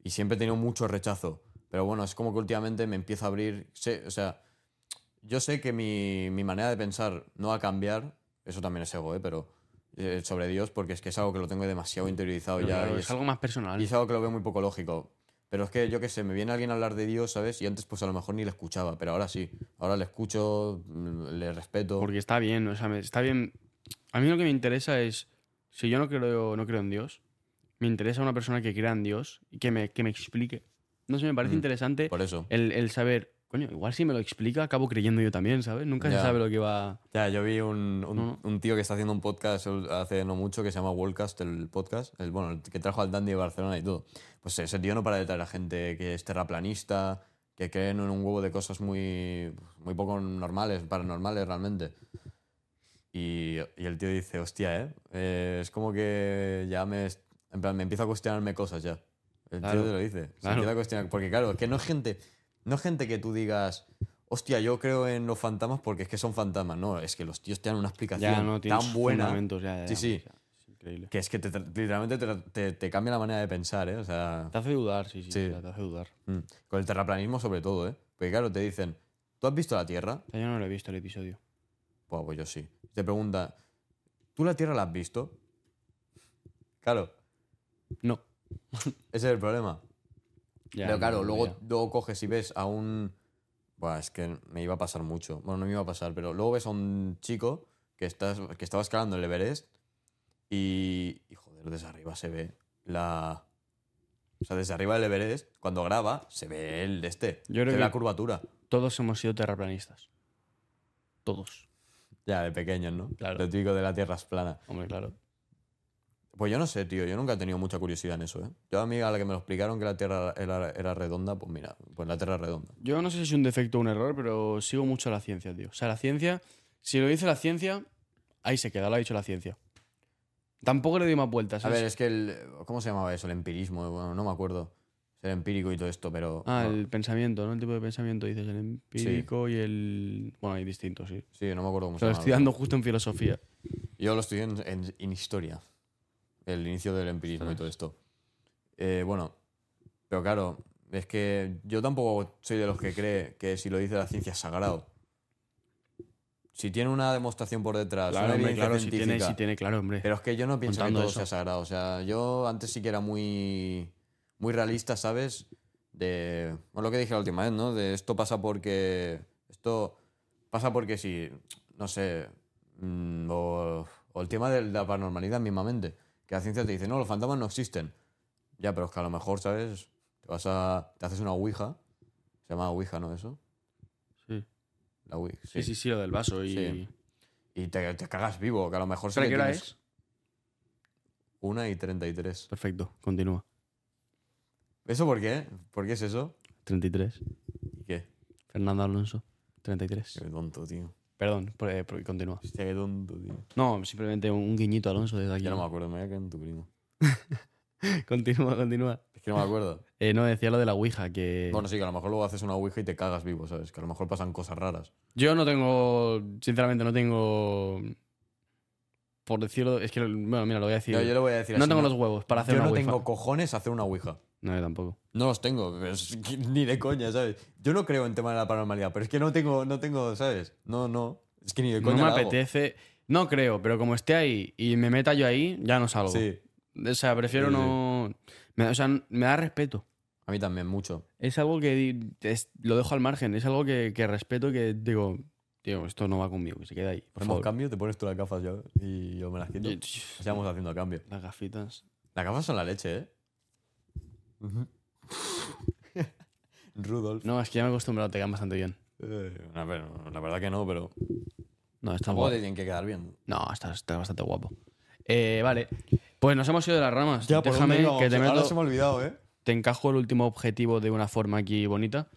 Y siempre he tenido mucho rechazo. Pero bueno, es como que últimamente me empiezo a abrir... Sé, o sea, yo sé que mi, mi manera de pensar no va a cambiar. Eso también es ego, ¿eh? Pero eh, sobre Dios, porque es que es algo que lo tengo demasiado interiorizado Pero ya. y es algo más personal. y es algo que lo veo muy poco lógico. Pero es que yo qué sé, me viene alguien a hablar de Dios, ¿sabes? Y antes pues a lo mejor ni le escuchaba, pero ahora sí. Ahora le escucho, mm, le respeto. Porque está bien, o sea, está bien. A mí lo que me interesa es. Si yo no creo, no creo en Dios, me interesa una persona que crea en Dios y que me, que me explique. No sé, me parece Mm, interesante Por eso. el, el saber. Coño, igual si me lo explica, acabo creyendo yo también, ¿sabes? Nunca Ya. se sabe lo que va. Ya, yo vi un, un, No. un tío que está haciendo un podcast hace no mucho que se llama Worldcast, el podcast, el, bueno, el que trajo al Dandy de Barcelona y todo. Pues ese tío no para de traer a gente que es terraplanista, que creen en un huevo de cosas muy, muy poco normales, paranormales realmente. Y, y el tío dice, hostia, ¿eh? Eh, Es como que ya me... En plan, me empiezo a cuestionarme cosas ya. El Claro, tío te lo dice. Se claro. empieza a cuestionar. Porque claro, es que no es gente... No es gente que tú digas, hostia, yo creo en los fantasmas porque es que son fantasmas. No, es que los tíos te dan una explicación Ya no tiene tan buena fundamentos, ya, ya, Sí, sí. o sea, es increíble. que es que te- te- literalmente te, te- cambia la manera de pensar, ¿eh? O sea, Te hace dudar, sí, sí, Sí. te hace dudar. mm. con el terraplanismo sobre todo, ¿eh? Porque claro, te dicen, ¿tú has visto la Tierra? Yo no lo he visto el episodio. Pues, pues yo sí. Te pregunta, ¿tú la Tierra la has visto? Claro, No. ese es el problema. Ya, Pero claro, no, luego, ya. luego coges y ves a un... Buah, es que me iba a pasar mucho. Bueno, no me iba a pasar, pero luego ves a un chico que, estás, que estaba escalando el Everest y, y, joder, desde arriba se ve la... O sea, desde arriba del Everest, cuando graba, se ve el de este. Yo creo se ve la curvatura. Todos hemos sido terraplanistas. Todos. Ya, de pequeños, ¿no? Claro. Lo típico de la Tierra es plana. Hombre, claro. Pues yo no sé, tío. Yo nunca he tenido mucha curiosidad en eso, ¿eh? Yo a mí, a la que me lo explicaron que la Tierra era, era redonda, pues mira, pues la Tierra es redonda. Yo no sé si es un defecto o un error, pero sigo mucho a la ciencia, tío. O sea, la ciencia, si lo dice la ciencia, ahí se queda, lo ha dicho la ciencia. Tampoco le doy más vueltas. A ver, es que el. ¿Cómo se llamaba eso? El empirismo. Bueno, no me acuerdo. Ser empírico y todo esto, pero. Ah, no, el pensamiento, ¿no? El tipo de pensamiento, dices, el empírico y el... Bueno, hay distintos, sí. Sí, no me acuerdo cómo se lo estoy dando justo en filosofía. Yo lo estudié en, en- en historia. El inicio del empirismo y todo esto. Eh, bueno, pero claro, es que yo tampoco soy de los que cree que si lo dice la ciencia es sagrado. Si tiene una demostración por detrás, Claro, una hombre, claro, si tiene, si tiene, claro, hombre. Pero es que yo no pienso Contando que todo eso. sea sagrado. O sea, yo antes sí que era muy, muy realista, ¿sabes? De. Bueno, lo que dije la última vez, ¿no? De esto pasa porque. Esto pasa porque sí. No sé. mm, o, o el tema de la paranormalidad mismamente. Que la ciencia te dice, no, los fantasmas no existen. Ya, pero es que a lo mejor, ¿sabes? Te vas a. Te haces una ouija. Se llama ouija, ¿no? Eso. Sí. La ouija. Sí, sí, sí, lo del vaso y... Sí. Y te, te cagas vivo, que a lo mejor ¿Pero le qué hora es? Una y 33. Perfecto, continúa. ¿Eso por qué? ¿Por qué es eso? 33. ¿Y qué? Fernando Alonso, 33. Qué tonto, tío. Perdón, eh, continúa. Hostia, qué tonto, tío. No, simplemente un guiñito a Alonso desde aquí. Ya no me acuerdo, me voy a quedar en tu primo. Continúa, continúa. Es que no me acuerdo. Eh, no, decía lo de la Ouija, que... Bueno, sí, que a lo mejor luego haces una ouija y te cagas vivo, ¿sabes? Que a lo mejor pasan cosas raras. Yo no tengo, sinceramente, no tengo... Por decirlo, es que, bueno, mira, lo voy a decir. Yo, yo le voy a decir no así, tengo los huevos para hacer Yo una no Ouija. tengo cojones a hacer una ouija. No, yo tampoco. No los tengo, pero es que ni de coña, ¿sabes? Yo no creo en tema de la paranormalidad, pero es que no tengo, no tengo, ¿sabes? No, no. Es que ni de No coña. me la hago. apetece. No creo, pero como esté ahí y me meta yo ahí, ya no salgo. Sí. O sea, prefiero Sí, sí. no. Me, o sea, me da respeto. A mí también, mucho. Es algo que es- lo dejo al margen. Es algo que, que respeto que digo, tío, esto no va conmigo, que se queda ahí. Por Hacemos favor. cambio, te pones tú las gafas yo y yo me las quito. Vamos haciendo cambio. Las gafitas. Las gafas son la leche, ¿eh? Rudolf. No, es que ya me he acostumbrado, te quedan bastante bien. Eh, a ver, la verdad que no, pero No, está tampoco guapo. te tienen que quedar bien. No, está, está bastante guapo. Eh, vale. Pues nos hemos ido de las ramas. Déjame que te Ahora meto. se me ha olvidado, ¿eh? Te encajo el último objetivo de una forma aquí bonita.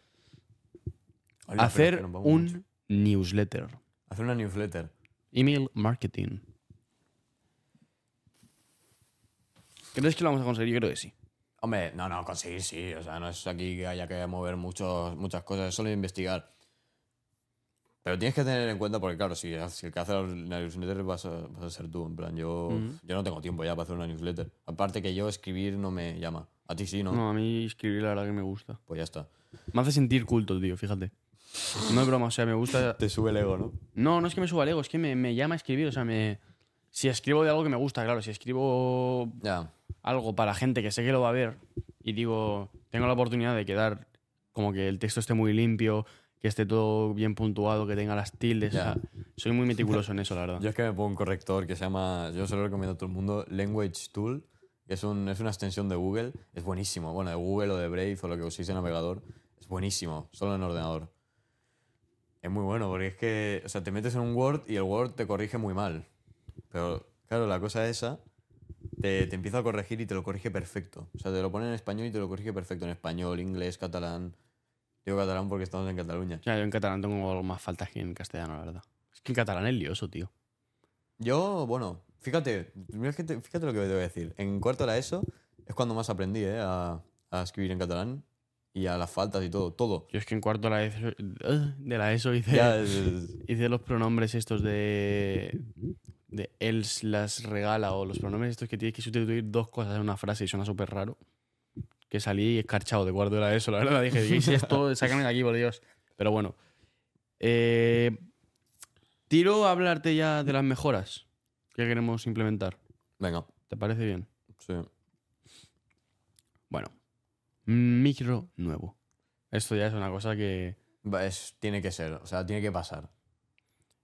Hacer un mucho. newsletter. Hacer una newsletter. Email marketing. ¿Crees que lo vamos a conseguir? Yo creo que sí. Hombre, no, no, conseguir sí. O sea, no es aquí que haya que mover muchos, muchas cosas, es solo investigar. Pero tienes que tener en cuenta, porque claro, si, si el que hace la newsletter vas a, vas a ser tú. En plan, yo, yo no tengo tiempo ya para hacer una newsletter. Aparte que yo escribir no me llama. A ti sí, ¿no? No, a mí escribir la verdad que me gusta. Pues ya está. Me hace sentir culto, tío, fíjate. No es broma, o sea, me gusta... Te sube el ego, ¿no? No, no es que me suba el ego, es que me, me llama a escribir, o sea, me... Si escribo de algo que me gusta, claro, si escribo algo para gente que sé que lo va a ver y digo, tengo la oportunidad de quedar como que el texto esté muy limpio, que esté todo bien puntuado, que tenga las tildes, Ya. o sea, soy muy meticuloso en eso, la verdad. Yo es que me pongo un corrector que se llama, yo se lo recomiendo a todo el mundo, Language Tool, que es, un, es una extensión de Google. Es buenísimo. Bueno, de Google o de Brave o lo que uséis en navegador. Es buenísimo, solo en ordenador. Es muy bueno porque es que, o sea, te metes en un Word y el Word te corrige muy mal. Pero, claro, la cosa esa te, te empieza a corregir y te lo corrige perfecto. O sea, te lo pone en español y te lo corrige perfecto en español, inglés, catalán. Digo catalán porque estamos en Cataluña. Sea, yo en catalán tengo más faltas que en castellano, la verdad. Es que en catalán es lioso, tío. Yo, bueno, fíjate, fíjate lo que te voy a decir. En cuarto de la ESO es cuando más aprendí ¿eh? a, a escribir en catalán y a las faltas y todo, todo. Yo es que en cuarto de la ESO, de la ESO hice, Ya, es- es- hice los pronombres estos de. De él las regala o los pronombres estos que tienes que sustituir dos cosas en una frase y suena súper raro. Que salí escarchado de cuarto de la ESO, la verdad. Dije, ¿qué es esto? Sácame de aquí, por Dios. Pero bueno. Eh, tiro a hablarte ya de las mejoras que queremos implementar. Venga, ¿Te parece bien? sí. Bueno. Micro nuevo. Esto ya es una cosa que. Es- tiene que ser, o sea, tiene que pasar.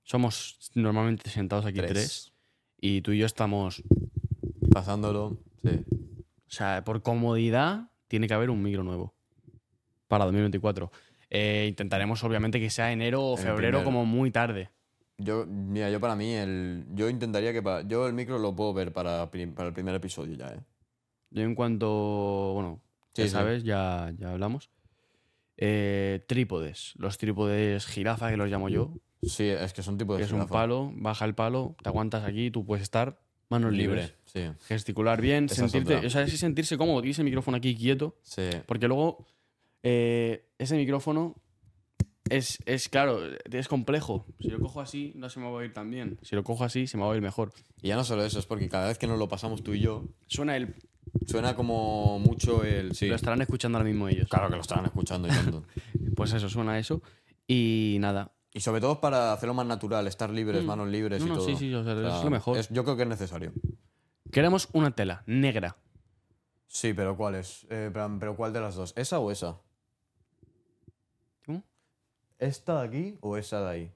Somos normalmente sentados aquí tres. y tú y yo estamos. Pasándolo, sí. O sea, por comodidad, tiene que haber un micro nuevo para 2024. Eh, intentaremos, obviamente, que sea enero o febrero, como muy tarde. Yo, mira, yo para mí, el, yo intentaría que para, yo el micro lo puedo ver para, para el primer episodio ya, ¿eh? Yo, en cuanto. Bueno, Sí, ya sí. sabes, ya, ya hablamos. Eh, trípodes. Los trípodes jirafa, que los llamo yo. Sí, es que son tipos Que de es un palo, baja el palo, te aguantas aquí, tú puedes estar manos libres. libre. Sí, Gesticular bien, Esa es sentirte. O sea, es sentirse cómodo. Tienes el micrófono aquí quieto. sí. Porque luego eh, ese micrófono es, es, claro, es complejo. Si lo cojo así, no se me va a oír tan bien. Si lo cojo así, se me va a oír mejor. Y ya no solo eso, es porque cada vez que nos lo pasamos tú y yo, Suena el. suena como mucho el... Sí, Lo estarán escuchando ahora mismo ellos. claro que lo estarán escuchando y tanto. Pues eso, suena eso. Y nada. Y sobre todo para hacerlo más natural, estar libres, Mm. manos libres No, y no, todo. sí, sí, o sea, es lo mejor. yo creo que es necesario. Queremos una tela negra. Sí, pero ¿cuál es? Eh, pero, pero ¿cuál de las dos? ¿Esa o esa? ¿Cómo? ¿Esta de aquí o esa de ahí?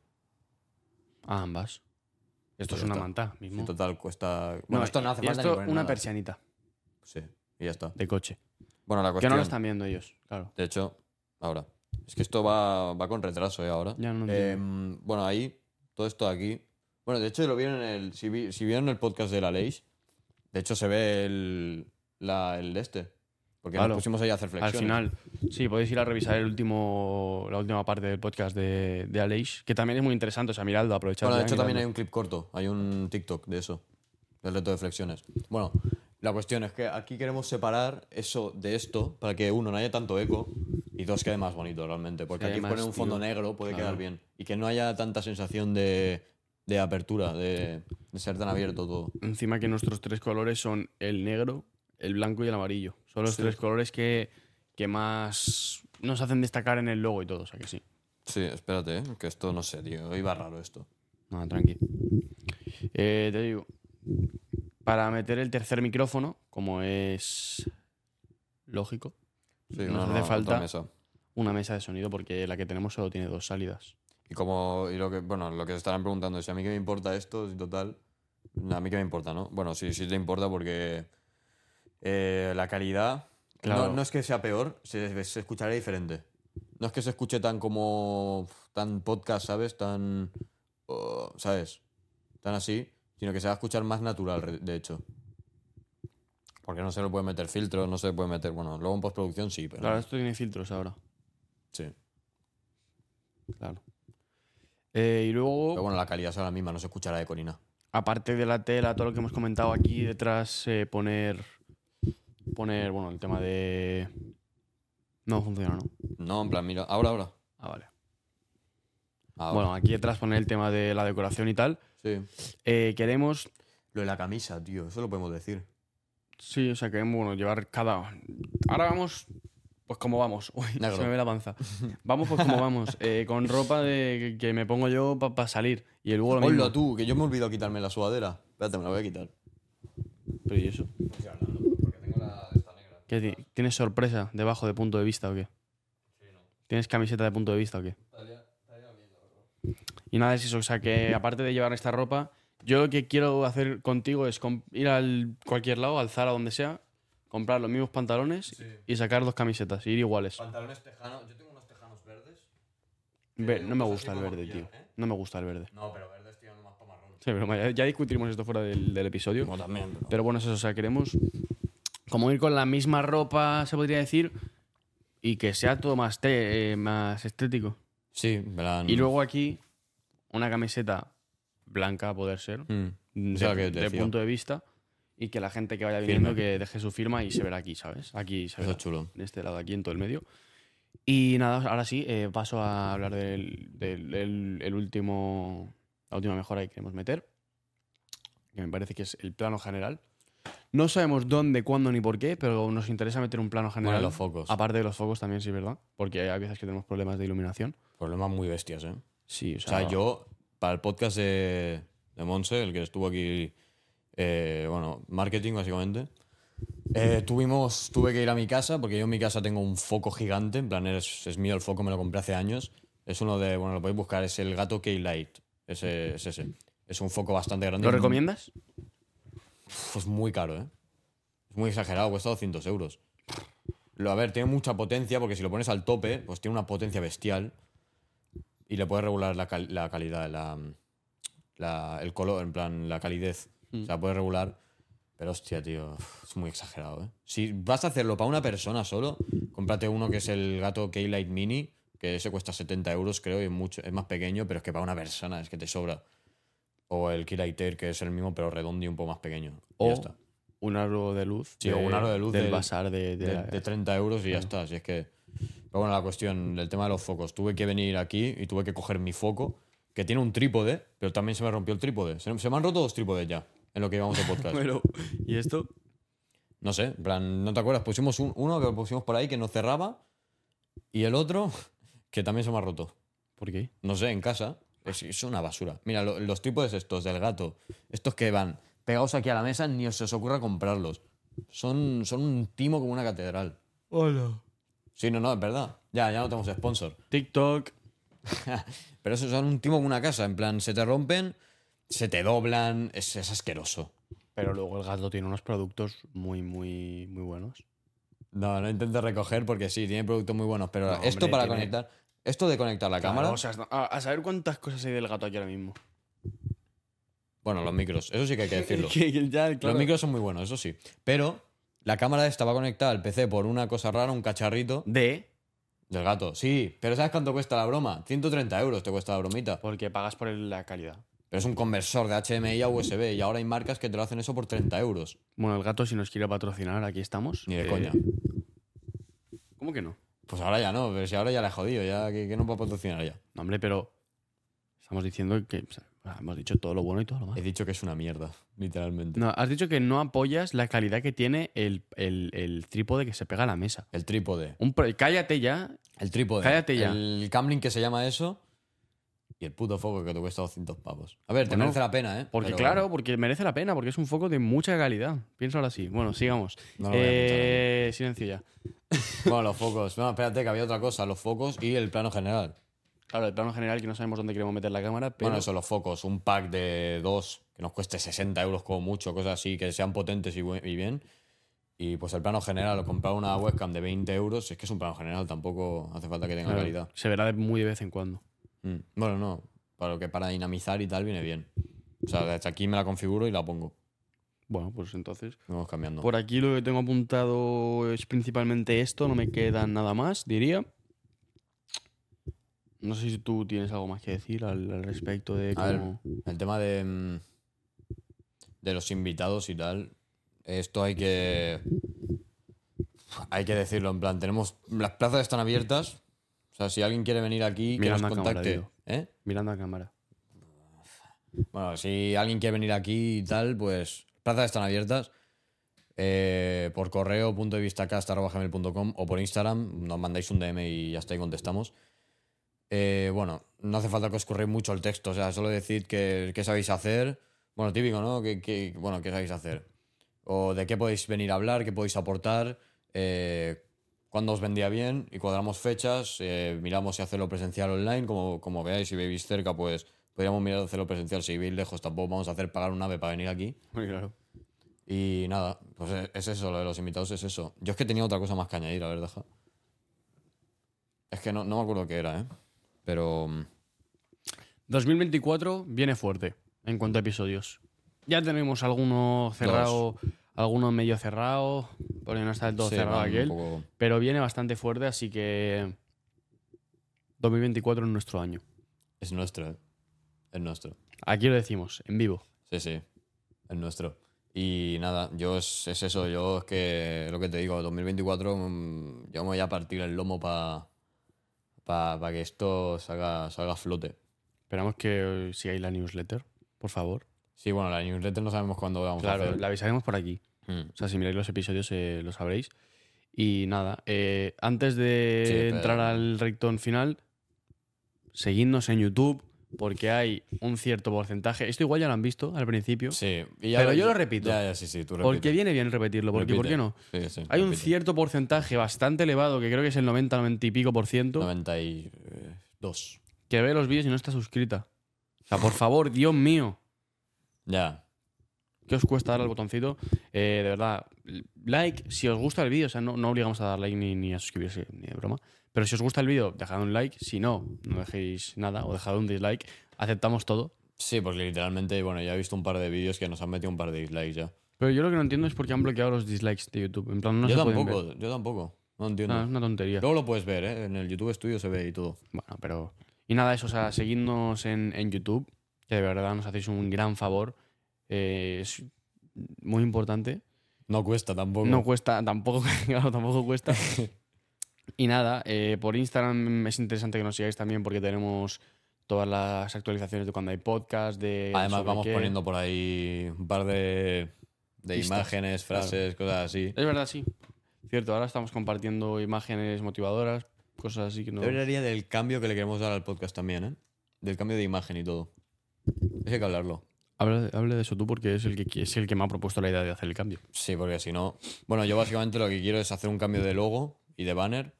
A ambas. Esto Pues es una está. manta mismo. total cuesta. Bueno, No, esto no hace falta esto ni poner una nada. persianita Sí, y ya está. de coche. Bueno, la Que cuestión. no lo están viendo ellos, claro. De hecho, ahora. Es que esto va, va con retraso, ¿eh? Ahora. Ya no Eh, bueno, ahí, todo esto de aquí. Bueno, de hecho, lo vieron en el. Si, vi- si vieron el podcast de la Leish, de hecho se ve el. La, el de este. Porque Claro. nos pusimos ahí a hacer Al flexiones. final, sí, podéis ir a revisar el último, la última parte del podcast de, de Aleix, que también es muy interesante. O sea, miradlo, aprovechad. Bueno, de hecho, también hay un clip corto. Hay un TikTok de eso. Del reto de flexiones. Bueno, la cuestión es que aquí queremos separar eso de esto para que, uno, no haya tanto eco y dos, quede más bonito realmente. Porque Sí, aquí poner un fondo tío, negro puede claro. quedar bien. Y que no haya tanta sensación de, de apertura, de, de ser tan abierto todo. Encima que nuestros tres colores son el negro, el blanco y el amarillo. Son los Sí. tres colores que, que más nos hacen destacar en el logo y todo, o sea que sí. Sí, espérate, ¿eh? que esto no sé, tío. Iba raro esto. No, tranqui. Eh, te digo, para meter el tercer micrófono, como es lógico, Sí, nos no, hace no, falta mesa. una mesa de sonido porque la que tenemos solo tiene dos salidas. Y como, y lo que, bueno, lo que se estarán preguntando es si a mí que me importa esto, si total, a mí que me importa, ¿no? Bueno, sí, sí te importa porque eh, la calidad, Claro. no, no es que sea peor, se, se escuchará diferente. No es que se escuche tan como, tan podcast, ¿sabes? Tan, oh, ¿sabes? Tan así, sino que se va a escuchar más natural, de hecho. Porque no se le puede meter filtros, no se le puede meter, bueno, luego en postproducción sí, pero... Claro, esto tiene filtros ahora. Sí. Claro. Eh, y luego, Pero bueno, la calidad será la misma, no se escuchará de Corina. aparte de la tela, todo lo que hemos comentado aquí detrás, eh, poner. Poner, bueno, el tema de. No funciona, ¿no? No, en plan, mira, ahora, ahora. Ah, vale. Ahora. Bueno, aquí detrás poner el tema de la decoración y tal. Sí. Eh, queremos. Lo de la camisa, tío, eso lo podemos decir. Sí, o sea, queremos bueno, llevar cada. Ahora vamos. Pues como vamos. Uy, Negro. se me ve la panza. Vamos pues como vamos. eh, con ropa de que me pongo yo para salir. Y luego lo mismo. Hola tú, que yo me he olvidado quitarme la sudadera. Espérate, me la voy a quitar. Pero ¿y eso? ¿Qué ti- ¿Tienes sorpresa debajo de punto de vista o qué? ¿Tienes camiseta de punto de vista o qué? Y nada, es eso. O sea, que aparte de llevar esta ropa, yo lo que quiero hacer contigo es ir al cualquier lado, al Zara, donde sea, comprar los mismos pantalones y sacar dos camisetas, y ir iguales. Pantalones tejanos, yo tengo unos tejanos verdes. Ve- no me pues gusta el verde, tío. ¿eh? No me gusta el verde. No, pero verdes tío, más para marrón. Sí, pero ya, ya discutiremos esto fuera del, del episodio. Como también, pero... Pero bueno, es eso, o sea, queremos como ir con la misma ropa, se podría decir, y que sea todo más, te- eh, más estético. Sí, plan... Y luego aquí, una camiseta blanca, a poder ser, Mm. de, O sea, de decía. punto de vista, y que la gente que vaya viniendo Firme. que deje su firma y se verá aquí, ¿sabes? Aquí se Eso verá, es chulo. en este lado, aquí en todo el medio. Y nada, ahora sí, eh, paso a hablar del, del- el- el último, la última mejora que queremos meter, que me parece que es el plano general. No sabemos dónde, cuándo ni por qué, pero nos interesa meter un plano general. los focos. Aparte de los focos también, sí, ¿verdad? Porque hay veces que tenemos problemas de iluminación. Problemas muy bestias, ¿eh? Sí, o O sea, sea, yo, para el podcast de, de Monse, el que estuvo aquí, eh, bueno, marketing básicamente, eh, tuvimos, tuve que ir a mi casa, porque yo en mi casa tengo un foco gigante, en plan, es, es mío el foco, me lo compré hace años. Es uno de, bueno, lo podéis buscar, es el gato K-Light, ese, es ese. Es un foco bastante grande. ¿Lo recomiendas? Pues muy caro, ¿eh? Es muy exagerado, cuesta 200 euros. Lo, a ver, tiene mucha potencia, porque si lo pones al tope, pues tiene una potencia bestial. Y le puedes regular la, cal- la calidad, la, la- el color, en plan, la calidez. O sea, puedes regular. Pero hostia, tío, es muy exagerado, ¿eh? Si vas a hacerlo para una persona solo, cómprate uno que es el gato K-Light Mini, que ese cuesta 70 euros, creo, y es, mucho, es más pequeño, pero es que para una persona es que te sobra. O el K-Light Air, que es el mismo, pero redondo y un poco más pequeño. Y O ya está. un aro de luz. Sí, o un aro de luz del del- bazar de, de de, de 30 euros y ya está. Si es que. Pero bueno, la cuestión del tema de los focos. Tuve que venir aquí y tuve que coger mi foco, que tiene un trípode, pero también se me rompió el trípode. Se, se me han roto dos trípodes ya, en lo que llevamos de podcast. Bueno, ¿y esto? No sé, en plan, ¿no te acuerdas? Pusimos un- uno que lo pusimos por ahí que no cerraba y el otro que también se me ha roto. ¿Por qué? No sé, en casa. Es, es una basura. Mira, lo- los trípodes estos del gato, estos que van pegados aquí a la mesa, ni os, se os ocurra comprarlos. Son, son un timo como una catedral. Hola. Sí, no, no, es verdad. Ya, ya no tenemos sponsor. TikTok. Pero eso son un timo como una casa. En plan, se te rompen, se te doblan, es, es asqueroso. Pero luego el gato tiene unos productos muy, muy, muy buenos. No, no intentes recoger porque sí, tiene productos muy buenos, pero No, esto hombre, para tiene- conectar, esto de conectar la cámara, o sea, a, a saber cuántas cosas hay del gato aquí ahora mismo. bueno, los micros, eso sí que hay que decirlo. Que- que ya, claro. Los micros son muy buenos, eso sí. Pero la cámara esta va conectada al PC por una cosa rara, un cacharrito De, del gato. Sí, pero ¿sabes cuánto cuesta la broma? 130 euros te cuesta la bromita. porque pagas por la calidad. Pero es un conversor de HDMI a USB y ahora hay marcas que te lo hacen eso por 30 euros. Bueno, el gato, si nos quiere patrocinar, aquí estamos. Ni de Eh, coña. ¿Cómo que no? Pues ahora ya no, pero si ahora ya le he jodido, ya que, que no puedo patrocinar ya. No, hombre, pero estamos diciendo que o sea, hemos dicho todo lo bueno y todo lo malo. He dicho que es una mierda, literalmente. No, has dicho que no apoyas la calidad que tiene el, el- el trípode que se pega a la mesa. El trípode. Un pro- cállate ya. El trípode. Cállate ya. El camlink que se llama eso. Y el puto foco que te cuesta 200 pavos. A ver, te Bueno, merece la pena, ¿eh? Porque Pero claro, porque merece la pena, porque es un foco de mucha calidad. Piénsalo así. Bueno, sigamos. No lo voy a Eh, silencio ya. Bueno, los focos. No, espérate, que había otra cosa. Los focos y el plano general. Claro, el plano general que no sabemos dónde queremos meter la cámara, pero Bueno, eso, los focos. Un pack de dos que nos cueste 60 euros como mucho, cosas así, que sean potentes y, y bien. Y pues el plano general, comprar una webcam de 20 euros, es que es un plano general, tampoco hace falta que tenga claro, calidad. se verá muy de vez en cuando. Mm. Bueno, no, para lo que para dinamizar y tal viene bien. O sea, desde aquí me la configuro y la pongo. Bueno, pues entonces. Vamos cambiando. Por aquí lo que tengo apuntado es principalmente esto, no me queda nada más, diría. No sé si tú tienes algo más que decir al, al respecto de ver, cómo... el tema de, mm, de los invitados y tal, esto hay que. Hay que decirlo, en plan, tenemos. Las plazas están abiertas. O sea, si alguien quiere venir aquí, que Mirando nos a cámara, contacte. digo. ¿Eh? Mirando a cámara. Bueno, si alguien quiere venir aquí y tal, pues plazas están abiertas. Eh, por correo, punto de vista gmail.com o por Instagram, nos mandáis un DM y ya está, y contestamos. Eh, bueno, no hace falta que os corréis mucho el texto, o sea, solo decid qué, qué sabéis hacer. Bueno, típico, ¿no? ¿Qué, qué- bueno, ¿qué sabéis hacer? O de qué podéis venir a hablar, qué podéis aportar, eh, cuándo os vendría bien y cuadramos fechas, eh, miramos si hacerlo presencial online, como, como veáis, si vivís cerca, pues podríamos mirar hacerlo presencial, si vivís lejos tampoco vamos a hacer pagar un ave para venir aquí. Muy claro. Y nada, pues es- es eso, lo de los invitados es eso. Yo es que tenía otra cosa más que añadir, a ver, deja. Es que no, no me acuerdo qué era, ¿eh? Pero... mm, 2024 viene fuerte en cuanto a episodios. Ya tenemos alguno cerrado, alguno medio cerrado, porque no está del todo sí, cerrado aquel, poco- pero viene bastante fuerte, así que 2024 es nuestro año. Es nuestro, ¿eh? Es nuestro. Aquí lo decimos, en vivo. Sí, sí, es nuestro. Y nada, yo es, es eso, yo es que lo que te digo, 2024 mm, yo me voy a partir el lomo para pa, que esto salga, salga a flote. Esperamos que sigáis la newsletter, por favor. Sí, bueno, la newsletter no sabemos cuándo vamos a Claro, hacer. la avisaremos por aquí. Mm. O sea, si miráis los episodios eh, lo sabréis. Y nada, eh, antes de Sí, entrar al rectón final, seguidnos en YouTube, porque hay un cierto porcentaje. Esto igual ya lo han visto al principio. Sí, y Pero yo lo repito. Ya, ya, sí, sí, tú Porque viene bien repetirlo, porque ¿por qué no? Sí, sí, Hay un cierto porcentaje bastante elevado, que creo que es el 90, 90 y pico por ciento, 92. que ve los vídeos y no está suscrita. O sea, por favor, Dios mío, Ya. ¿qué os cuesta dar al botoncito? Eh, de verdad, like, si os gusta el vídeo, o sea, no, no obligamos a dar like ni, ni a suscribirse, ni de broma. Pero si os gusta el vídeo, dejad un like. Si no, no dejéis nada o dejad un dislike. Aceptamos todo. Sí, porque literalmente, bueno, ya he visto un par de vídeos que nos han metido un par de dislikes ya. Pero yo lo que no entiendo es por qué han bloqueado los dislikes de YouTube. En plan, no yo se tampoco, ver. yo tampoco. No entiendo. No, es una tontería. Luego lo puedes ver, ¿eh? En el YouTube Studio se ve y todo. Bueno, pero. Y nada, eso, o sea, seguidnos en, en YouTube, que de verdad nos hacéis un gran favor. Eh, es muy importante. No cuesta tampoco. No cuesta, tampoco, claro, tampoco cuesta. y nada, eh, por Instagram es interesante que nos sigáis también porque tenemos todas las actualizaciones de cuando hay podcast, de. Además, vamos qué. poniendo por ahí un par de, de imágenes, frases, cosas así. Es verdad, sí. Cierto, ahora estamos compartiendo imágenes motivadoras, cosas así que no. Yo hablaría del cambio que le queremos dar al podcast también, ¿eh? Del cambio de imagen y todo. Hay que hablarlo. Hable, hable de eso tú porque es el que es el que me ha propuesto la idea de hacer el cambio. Sí, porque si no. Bueno, yo básicamente lo que quiero es hacer un cambio de logo y de banner.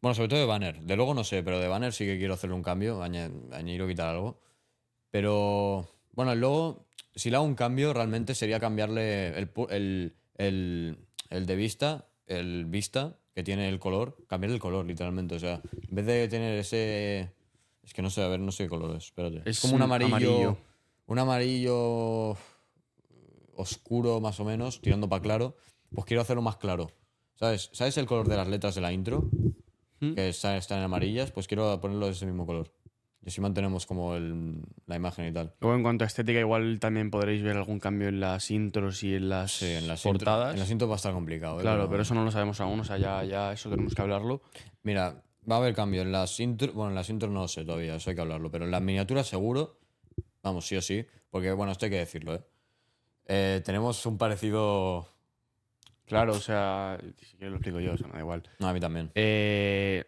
Bueno, sobre todo de banner. De logo no sé, pero de banner sí que quiero hacerle un cambio, aña- añadir o quitar algo. Pero Bueno, luego, si le hago un cambio, realmente sería cambiarle el, el, el- el de vista, el vista, que tiene el color, cambiarle el color, literalmente. O sea, en vez de tener ese. Es que no sé, a ver, no sé qué color es. Espérate. Es como un un amarillo. amarillo. Un amarillo oscuro, más o menos, tirando para claro. Pues quiero hacerlo más claro. ¿Sabes? ¿Sabes el color de las letras de la intro? ¿Mm? Que está- están en amarillas. Pues quiero ponerlo de ese mismo color. Y así mantenemos como el- la imagen y tal. Luego, en cuanto a estética, igual también podréis ver algún cambio en las intros y en las, Sí, en las intro- portadas. en las intros va a estar complicado. ¿eh? Claro, pero eso no lo sabemos aún, o sea, ya, ya eso tenemos que hablarlo. Mira, va a haber cambio en las intros. Bueno, en las intros no lo sé todavía, eso hay que hablarlo. Pero en las miniaturas seguro. Vamos, sí o sí. Porque, bueno, esto hay que decirlo, ¿eh? Eh, tenemos un parecido. Claro, o sea, si quieres lo explico yo, o sea, me da igual. No, a mí también. Eh,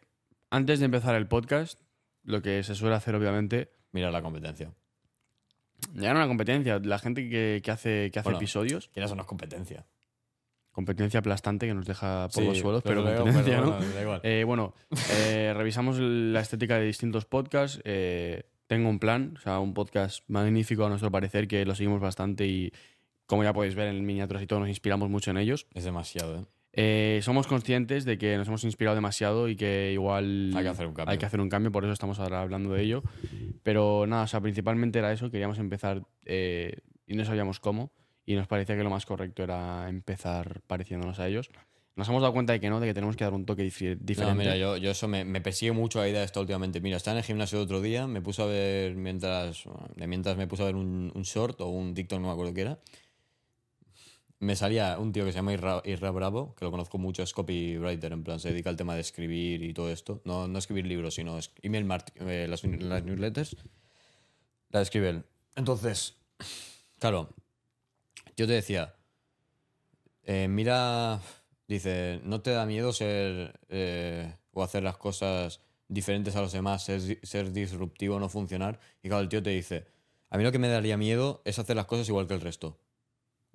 antes de empezar el podcast, lo que se suele hacer, obviamente, Mira la competencia. ya no una competencia, la gente que, que hace, que hace Bueno. episodios, Quieras o no es competencia. competencia aplastante que nos deja por los suelos, pero, competencia, ¿no? bueno, da igual. Eh, bueno, eh, revisamos la estética de distintos podcasts. eh, tengo un plan, o sea, un podcast magnífico a nuestro parecer, que lo seguimos bastante y, como ya podéis ver en miniaturas y todo, nos inspiramos mucho en ellos. Es demasiado, ¿eh? Eh, somos conscientes de que nos hemos inspirado demasiado y que igual Hay que hacer un cambio. hay que hacer un cambio, por eso estamos ahora hablando de ello. Pero nada, o sea, principalmente era eso, queríamos empezar eh, y no sabíamos cómo y nos parecía que lo más correcto era empezar pareciéndonos a ellos. Nos hemos dado cuenta de que no, de que tenemos que dar un toque diferente. No, mira, yo, yo eso me, me persigue mucho la idea esta últimamente. Mira, estaba en el gimnasio el otro día, me puse a ver mientras, de mientras me puse a ver un, un short o un TikTok, no me acuerdo qué era. Me salía un tío que se llama Irra, Irra Bravo, que lo conozco mucho, es copywriter, en plan, se dedica al tema de escribir y todo esto. No, no escribir libros, sino email eh, las, las newsletters. La escribe él. Entonces, claro, yo te decía, eh, mira, dice, ¿no te da miedo ser eh, o hacer las cosas diferentes a los demás, ser, ser disruptivo, no funcionar? Y claro, el tío te dice, a mí lo que me daría miedo es hacer las cosas igual que el resto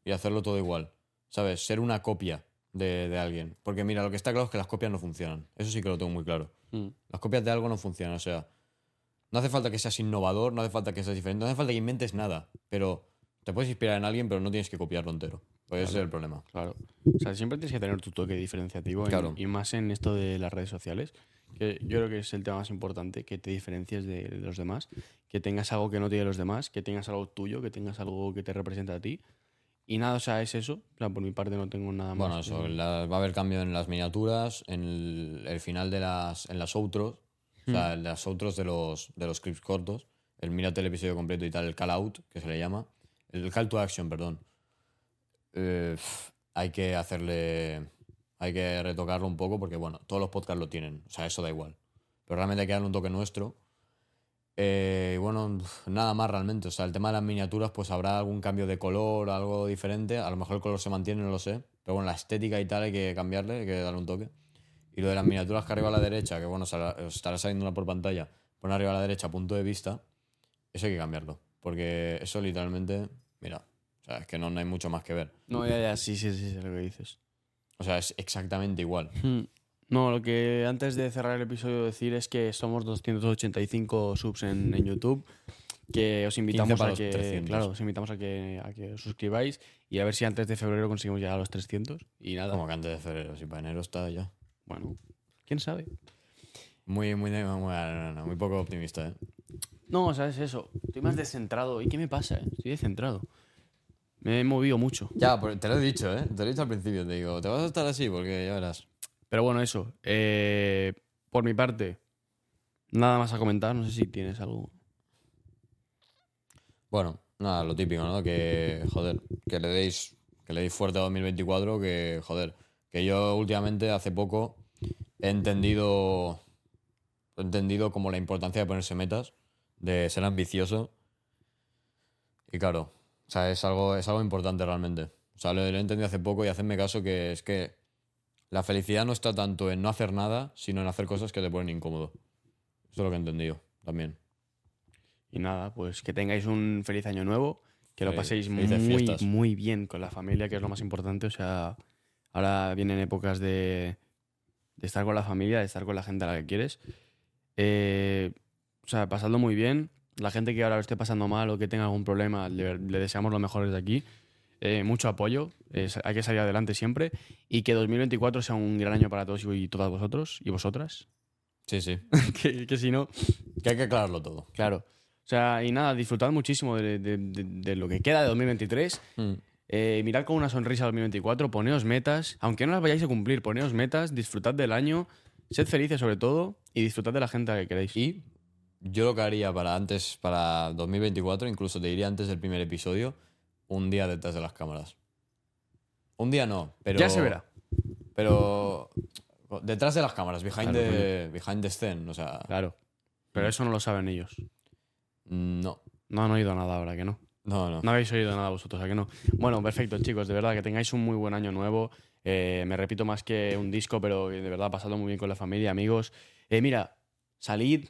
y hacerlo todo igual, ¿sabes? Ser una copia de, de alguien. Porque mira, lo que está claro es que las copias no funcionan. Eso sí que lo tengo muy claro. Mm. Las copias de algo no funcionan, o sea, no hace falta que seas innovador, no hace falta que seas diferente, no hace falta que inventes nada, pero te puedes inspirar en alguien, pero no tienes que copiarlo entero. Pues ese es el problema. Claro. O sea, siempre tienes que tener tu toque diferenciativo en- Claro. y más en esto de las redes sociales, que yo creo que es el tema más importante, que te diferencies de, los demás, que tengas algo que no tienen los demás, que tengas algo tuyo, que tengas algo que te representa a ti. Y nada, o sea, es eso. Por mi parte no tengo nada Bueno, más. eso, que- la- va a haber cambio en las miniaturas, en el, el final de las, en las outros, o sea, en las outros de los, de los clips cortos, el mírate el episodio completo y tal, el call out, que se le llama, el call to action, perdón. Eh, hay que hacerle, hay que retocarlo un poco porque, bueno, todos los podcasts lo tienen, o sea, eso da igual. Pero realmente hay que darle un toque nuestro. Eh, y bueno, nada más realmente. O sea, el tema de las miniaturas, pues habrá algún cambio de color, algo diferente. A lo mejor el color se mantiene, no lo sé. Pero bueno, la estética y tal hay que cambiarle, hay que darle un toque. Y lo de las miniaturas que arriba a la derecha, que bueno, estará saliendo una por pantalla, pon arriba a la derecha punto de vista, eso hay que cambiarlo. Porque eso literalmente, mira, o sea, es que no, no hay mucho más que ver. No, ya, ya, sí, sí, sí, sé lo que dices. O sea, es exactamente igual. Hmm. No, lo que antes de cerrar el episodio decir es que somos 285 subs en, en YouTube, que os invitamos a los que, 300. claro, os invitamos a que, a que os suscribáis y a ver si antes de febrero conseguimos llegar a los 300 y nada. Como que antes de febrero, si para enero está ya. Bueno, quién sabe. Muy, muy, muy, no, no, no, muy poco optimista, ¿eh? No, ¿sabes eso? Estoy más descentrado. ¿Y qué me pasa? eh? Estoy descentrado. Me he movido mucho. Ya, pero te lo he dicho, ¿eh? Te lo he dicho al principio, te digo, te vas a estar así porque ya verás. Pero bueno, eso. eh, por mi parte, nada más a comentar. No sé si tienes algo. Bueno, nada, lo típico, ¿no? Que, joder, que le deis, que le deis fuerte a 2024, que, joder, que yo últimamente, hace poco, he entendido, he entendido como la importancia de ponerse metas, de ser ambicioso. Y claro, o sea, es algo, es algo importante realmente. O sea, lo, he entendido hace poco y hacerme caso que es que la felicidad no está tanto en no hacer nada, sino en hacer cosas que te ponen incómodo. Eso es lo que he entendido también. Y nada, pues que tengáis un feliz año nuevo, que lo paséis muy, muy bien con la familia, que es lo más importante. O sea, ahora vienen épocas de, de estar con la familia, de estar con la gente a la que quieres. Eh, o sea, pasadlo muy bien. La gente que ahora lo esté pasando mal o que tenga algún problema, le, le deseamos lo mejor desde aquí. Eh, mucho apoyo, es- hay que salir adelante siempre y que 2024 sea un gran año para todos y todas vosotros y vosotras. Sí, sí. que, que si no, Que hay que aclararlo todo. claro. O sea, y nada, disfrutad muchísimo de, de- de- de lo que queda de 2023. Mm. Eh, mirad con una sonrisa 2024, poneos metas, aunque no las vayáis a cumplir, poneos metas, disfrutad del año, sed felices sobre todo y disfrutad de la gente a la que queréis. Y yo lo que haría para antes, para 2024, incluso te diría antes del primer episodio, un día detrás de las cámaras. Un día no, pero. ya se verá. Pero. Detrás de las cámaras, behind, Claro, the, behind the scene, o sea. Claro. Pero eso no lo saben ellos. No. No han oído nada ahora, que no. No, no. No habéis oído nada vosotros, ¿a que no? Bueno, perfecto, chicos. De verdad, que tengáis un muy buen año nuevo. Eh, me repito más que un disco, pero de verdad pasadlo muy bien con la familia, amigos. Eh, mira, salid,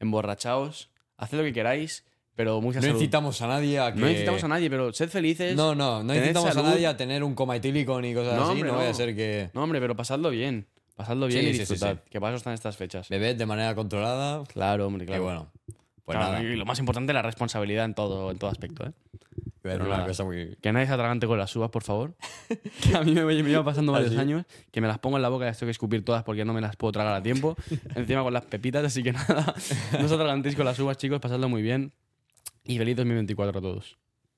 emborrachaos, haced lo que queráis, pero mucha No salud. incitamos a nadie a que. No incitamos a nadie, pero sed felices. No, no, no incitamos salud. a nadie a tener un coma etílico ni cosas No, así. hombre, no, vaya no. a ser que. No, hombre, pero pasadlo bien. Pasadlo bien Sí, y sí, sí, disfrutad. sí. Que para eso están estas fechas. Bebed de manera controlada. Claro, hombre, claro. bueno. Pues Claro, nada. Y lo más importante, la responsabilidad en todo, en todo aspecto, ¿eh? A decir una cosa muy. Que nadie se atragante con las uvas, por favor. que a mí me, me lleva pasando varios años, que me las pongo en la boca y las tengo que escupir todas porque no me las puedo tragar a tiempo. Encima con las pepitas, así que nada, no os atragantéis con las uvas, chicos, pasadlo muy bien. Y feliz 2024 a todos.